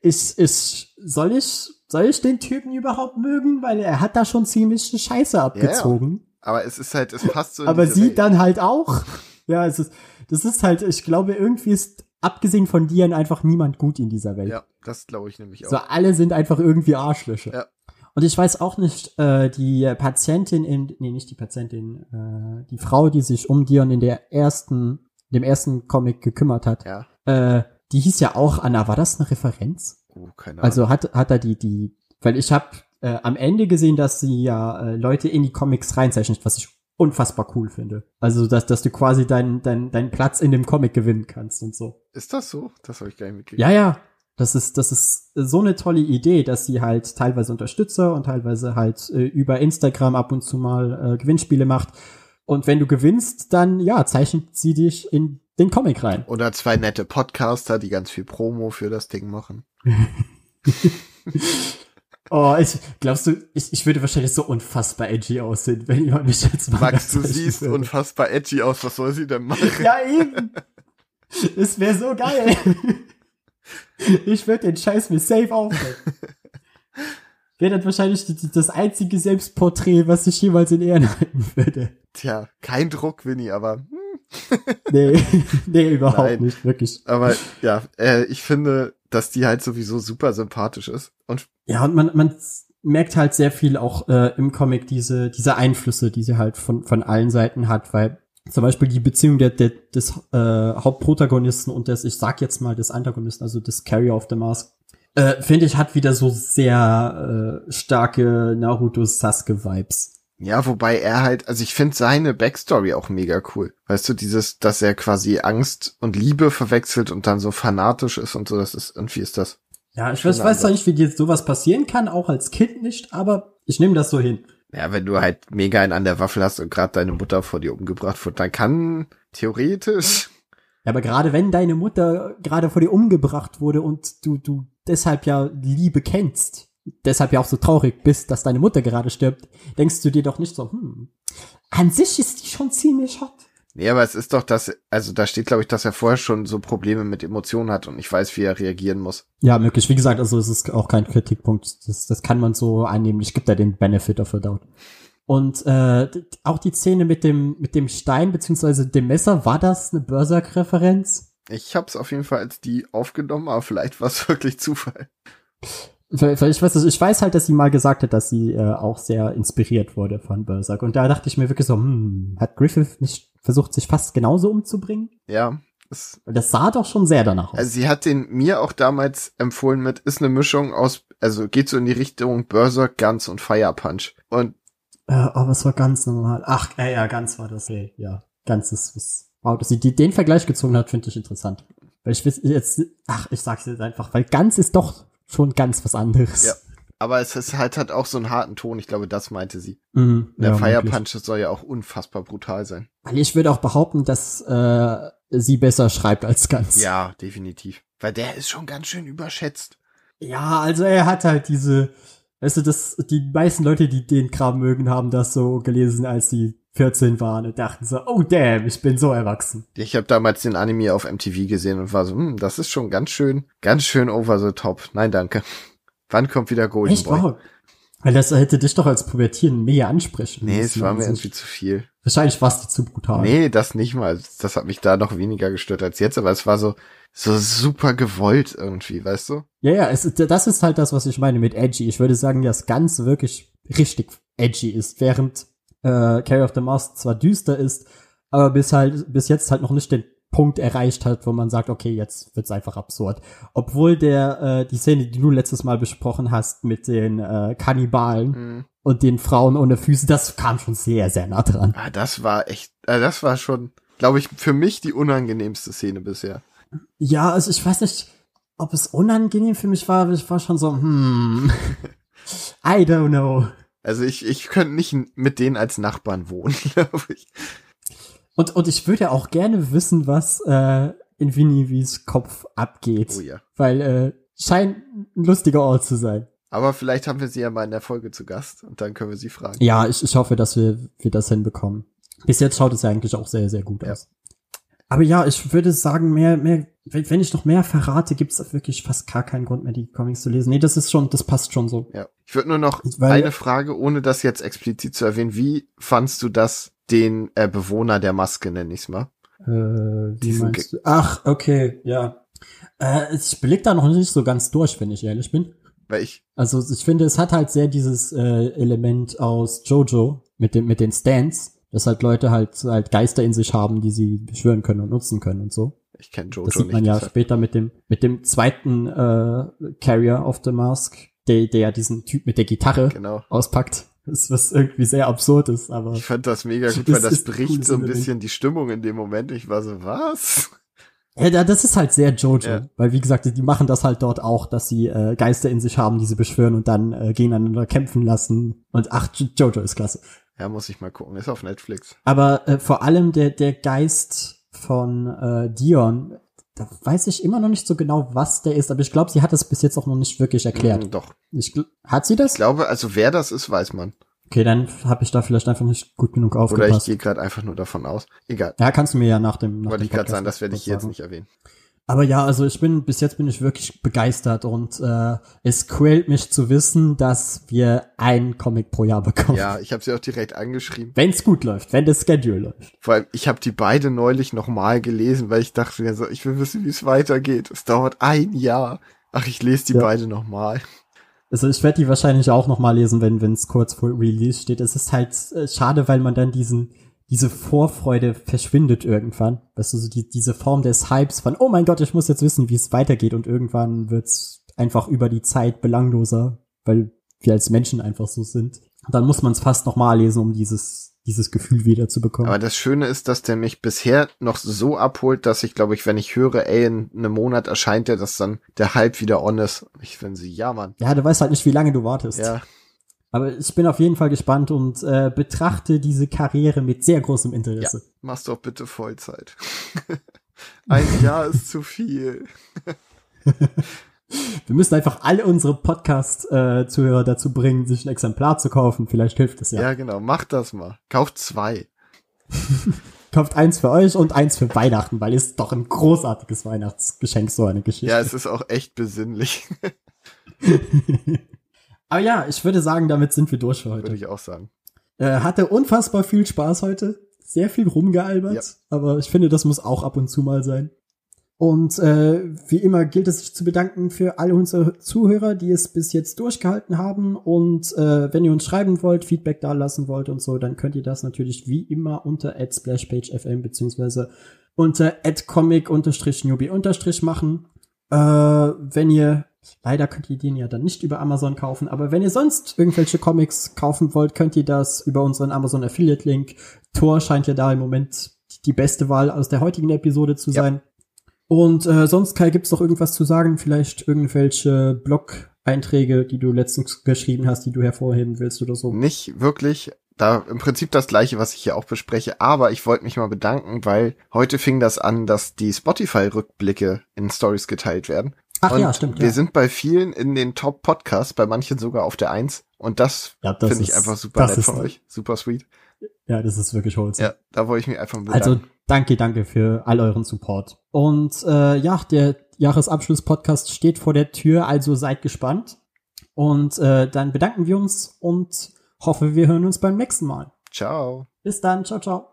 ist ist soll ich soll ich den Typen überhaupt mögen, weil er hat da schon ziemlich Scheiße abgezogen. Ja, aber es ist halt, es passt so. aber sie Welt. dann halt auch. Ja, es ist das ist halt. Ich glaube, irgendwie ist abgesehen von dir einfach niemand gut in dieser Welt. Ja, das glaube ich nämlich auch. So alle sind einfach irgendwie Arschlöcher. Ja. Und ich weiß auch nicht, äh, die Patientin in, nee, nicht die Patientin, äh, die Frau, die sich um Dion in der ersten, dem ersten Comic gekümmert hat, ja. äh, die hieß ja auch Anna. War das eine Referenz? Oh, keine Ahnung. Also hat, hat er die, die, weil ich habe äh, am Ende gesehen, dass sie ja äh, Leute in die Comics reinzeichnet, was ich unfassbar cool finde. Also, dass, dass du quasi deinen dein, dein Platz in dem Comic gewinnen kannst und so. Ist das so? Das habe ich gar nicht mitgekriegt. Ja, ja. Das ist, das ist so eine tolle Idee, dass sie halt teilweise Unterstützer und teilweise halt äh, über Instagram ab und zu mal äh, Gewinnspiele macht. Und wenn du gewinnst, dann ja, zeichnet sie dich in den Comic rein. Oder zwei nette Podcaster, die ganz viel Promo für das Ding machen. oh, ich, glaubst du, ich, ich würde wahrscheinlich so unfassbar edgy aussehen, wenn jemand mich jetzt mal. Max, du siehst würde. unfassbar edgy aus, was soll sie denn machen? Ja, eben. Es wäre so geil. Ich würde den Scheiß mir safe aufnehmen. Wäre das wahrscheinlich das einzige Selbstporträt, was ich jemals in Ehren halten würde. Tja, kein Druck, Winnie, aber. Hm. nee, nee, überhaupt Nein. nicht, wirklich. Aber ja, äh, ich finde, dass die halt sowieso super sympathisch ist. Und ja, und man, man merkt halt sehr viel auch äh, im Comic diese, diese Einflüsse, die sie halt von, von allen Seiten hat, weil zum Beispiel die Beziehung der, der, des äh, Hauptprotagonisten und des, ich sag jetzt mal, des Antagonisten, also des Carrier of the Mask, äh, finde ich, hat wieder so sehr äh, starke Naruto-Sasuke-Vibes. Ja, wobei er halt, also ich finde seine Backstory auch mega cool. Weißt du, dieses, dass er quasi Angst und Liebe verwechselt und dann so fanatisch ist und so, das ist, irgendwie ist das. Ja, ich weiß, weiß zwar nicht, wie dir sowas passieren kann, auch als Kind nicht, aber ich nehme das so hin. Ja, wenn du halt mega einen an der Waffel hast und gerade deine Mutter vor dir umgebracht wird, dann kann theoretisch. Ja, aber gerade wenn deine Mutter gerade vor dir umgebracht wurde und du, du deshalb ja Liebe kennst, deshalb ja auch so traurig bist, dass deine Mutter gerade stirbt, denkst du dir doch nicht so, hm, an sich ist die schon ziemlich hot. Nee, aber es ist doch das, also da steht, glaube ich, dass er vorher schon so Probleme mit Emotionen hat und ich weiß, wie er reagieren muss. Ja, möglich. Wie gesagt, also es ist auch kein Kritikpunkt. Das, das kann man so annehmen. Ich gebe da den Benefit of the doubt. Und äh, auch die Szene mit dem mit dem Stein beziehungsweise dem Messer, war das eine Berserk-Referenz? Ich hab's auf jeden Fall als die aufgenommen, aber vielleicht war es wirklich Zufall. Ich weiß, ich weiß halt, dass sie mal gesagt hat, dass sie äh, auch sehr inspiriert wurde von Berserk. Und da dachte ich mir wirklich so, hm, hat Griffith nicht versucht, sich fast genauso umzubringen? Ja. Das, das sah doch schon sehr danach aus. Also sie hat den mir auch damals empfohlen mit, ist eine Mischung aus, also geht so in die Richtung Berserk, Guns und Fire Punch. Und äh, aber es war ganz normal. Ach, äh, ja, ganz war das, ey, ja. Ganz ist was. Wow, dass sie die, den Vergleich gezogen hat, finde ich interessant. Weil ich jetzt, ach, ich sag's jetzt einfach, weil ganz ist doch schon ganz was anderes. Ja. Aber es ist halt, hat auch so einen harten Ton. Ich glaube, das meinte sie. Mhm, Der ja, Fire Punch soll ja auch unfassbar brutal sein. Weil ich würde auch behaupten, dass äh, sie besser schreibt als ganz. Ja, definitiv. Weil der ist schon ganz schön überschätzt. Ja, also er hat halt diese, weißt du, das, die meisten Leute, die den Kram mögen, haben das so gelesen, als sie 14 waren und dachten so, oh damn, ich bin so erwachsen. Ich habe damals den Anime auf MTV gesehen und war so, hm, das ist schon ganz schön, ganz schön over the top. Nein, danke. Wann kommt wieder Golden Echt? Boy? Wow. Weil das hätte dich doch als Pubertieren mehr ansprechen Nee, es war mir irgendwie zu viel. Wahrscheinlich war es zu brutal. Nee, das nicht mal. Das hat mich da noch weniger gestört als jetzt, aber es war so, so super gewollt irgendwie, weißt du? Ja, ja, es, das ist halt das, was ich meine mit edgy. Ich würde sagen, dass ganz wirklich richtig edgy ist, während äh, Carry of the Mouse zwar düster ist, aber bis halt bis jetzt halt noch nicht den Punkt erreicht hat, wo man sagt, okay, jetzt wird's einfach absurd. Obwohl der äh, die Szene, die du letztes Mal besprochen hast mit den äh, Kannibalen mhm. und den Frauen ohne Füße, das kam schon sehr sehr nah dran. Ah, das war echt, äh, das war schon, glaube ich, für mich die unangenehmste Szene bisher. Ja, also ich weiß nicht, ob es unangenehm für mich war, aber ich war schon so, hm, I don't know. Also ich, ich könnte nicht mit denen als Nachbarn wohnen, glaube ich. Und, und ich würde auch gerne wissen, was äh, in Vinivis Kopf abgeht. Oh ja. Weil äh, scheint ein lustiger Ort zu sein. Aber vielleicht haben wir sie ja mal in der Folge zu Gast und dann können wir sie fragen. Ja, ich, ich hoffe, dass wir, wir das hinbekommen. Bis jetzt schaut es ja eigentlich auch sehr, sehr gut ja. aus. Aber ja, ich würde sagen, mehr, mehr, wenn ich noch mehr verrate, gibt es wirklich fast gar keinen Grund mehr, die Comics zu lesen. Nee, das ist schon, das passt schon so. Ja. Ich würde nur noch Weil, eine Frage, ohne das jetzt explizit zu erwähnen. Wie fandst du das, den äh, Bewohner der Maske, nenne ich's mal? Äh, Diesen meinst du? Ach, okay, ja. Äh, ich blick da noch nicht so ganz durch, wenn ich ehrlich bin. Weil ich. Also ich finde, es hat halt sehr dieses äh, Element aus Jojo mit dem mit den Stands dass halt Leute halt halt Geister in sich haben, die sie beschwören können und nutzen können und so. Ich kenne Jojo Das sieht man ja später mit dem mit dem zweiten äh, Carrier of the Mask, der der diesen Typ mit der Gitarre genau. auspackt. Das was irgendwie sehr absurd ist, aber ich fand das mega gut, weil das bricht cool so ein bisschen die Stimmung in dem Moment. Ich war so was? Ja, das ist halt sehr Jojo, ja. weil wie gesagt, die machen das halt dort auch, dass sie äh, Geister in sich haben, die sie beschwören und dann äh, gegeneinander kämpfen lassen. Und ach, Jojo ist klasse. Ja, muss ich mal gucken. Ist auf Netflix. Aber äh, vor allem der, der Geist von äh, Dion, da weiß ich immer noch nicht so genau, was der ist, aber ich glaube, sie hat das bis jetzt auch noch nicht wirklich erklärt. Mm, doch. Ich, hat sie das? Ich glaube, also wer das ist, weiß man. Okay, dann habe ich da vielleicht einfach nicht gut genug aufgepasst. Oder ich gehe gerade einfach nur davon aus. Egal. Ja, kannst du mir ja nach dem. Nach Wollte ich gerade sagen, das werde ich jetzt nicht erwähnen. Aber ja, also ich bin, bis jetzt bin ich wirklich begeistert und äh, es quält mich zu wissen, dass wir ein Comic pro Jahr bekommen. Ja, ich habe sie auch direkt angeschrieben. Wenn's gut läuft, wenn das Schedule läuft. Vor allem, ich habe die beide neulich nochmal gelesen, weil ich dachte mir so, ich will wissen, wie es weitergeht. Es dauert ein Jahr. Ach, ich lese die ja. beide nochmal. Also ich werde die wahrscheinlich auch nochmal lesen, wenn es kurz vor Release steht. Es ist halt äh, schade, weil man dann diesen diese Vorfreude verschwindet irgendwann. Weißt du, so die, diese Form des Hypes von, oh mein Gott, ich muss jetzt wissen, wie es weitergeht und irgendwann wird's einfach über die Zeit belangloser, weil wir als Menschen einfach so sind. Und dann muss man es fast nochmal lesen, um dieses, dieses Gefühl wieder zu bekommen. Aber das Schöne ist, dass der mich bisher noch so abholt, dass ich glaube ich, wenn ich höre, ey, in einem Monat erscheint der, dass dann der Hype wieder on ist. Ich finde sie, ja, Mann. Ja, du weißt halt nicht, wie lange du wartest. Ja. Aber ich bin auf jeden Fall gespannt und äh, betrachte diese Karriere mit sehr großem Interesse. Ja, machst doch bitte Vollzeit. Ein Jahr ist zu viel. Wir müssen einfach alle unsere Podcast-Zuhörer äh, dazu bringen, sich ein Exemplar zu kaufen. Vielleicht hilft es ja. Ja, genau. Macht das mal. Kauft zwei. Kauft eins für euch und eins für Weihnachten, weil es doch ein großartiges Weihnachtsgeschenk, so eine Geschichte. Ja, es ist auch echt besinnlich. Aber ja, ich würde sagen, damit sind wir durch für Würde heute. ich auch sagen. Äh, hatte unfassbar viel Spaß heute. Sehr viel rumgealbert. Ja. Aber ich finde, das muss auch ab und zu mal sein. Und äh, wie immer gilt es sich zu bedanken für alle unsere Zuhörer, die es bis jetzt durchgehalten haben. Und äh, wenn ihr uns schreiben wollt, Feedback da lassen wollt und so, dann könnt ihr das natürlich wie immer unter @splashpagefm beziehungsweise unter @comic-newbie- machen. Äh, wenn ihr leider könnt ihr den ja dann nicht über Amazon kaufen, aber wenn ihr sonst irgendwelche Comics kaufen wollt, könnt ihr das über unseren Amazon Affiliate Link. Tor scheint ja da im Moment die beste Wahl aus der heutigen Episode zu Ja. sein. Und äh, sonst, Kai, gibt's noch irgendwas zu sagen? Vielleicht irgendwelche Blog-Einträge, die du letztens geschrieben hast, die du hervorheben willst oder so? Nicht wirklich. Da im Prinzip das gleiche, was ich hier auch bespreche, aber ich wollte mich mal bedanken, weil heute fing das an, dass die Spotify-Rückblicke in Stories geteilt werden. Ach und ja, stimmt. Wir ja. sind bei vielen in den Top-Podcasts, bei manchen sogar auf der Eins. Und das, Ja, das finde ich einfach super nett von euch. Super sweet. ja, das ist wirklich holsam. Ja, da wollte ich mich einfach bedanken. Also danke, danke für all euren Support. Und äh, ja, der Jahresabschluss-Podcast steht vor der Tür, also seid gespannt. Und äh, dann bedanken wir uns und hoffe, wir hören uns beim nächsten Mal. Ciao. Bis dann, ciao, ciao.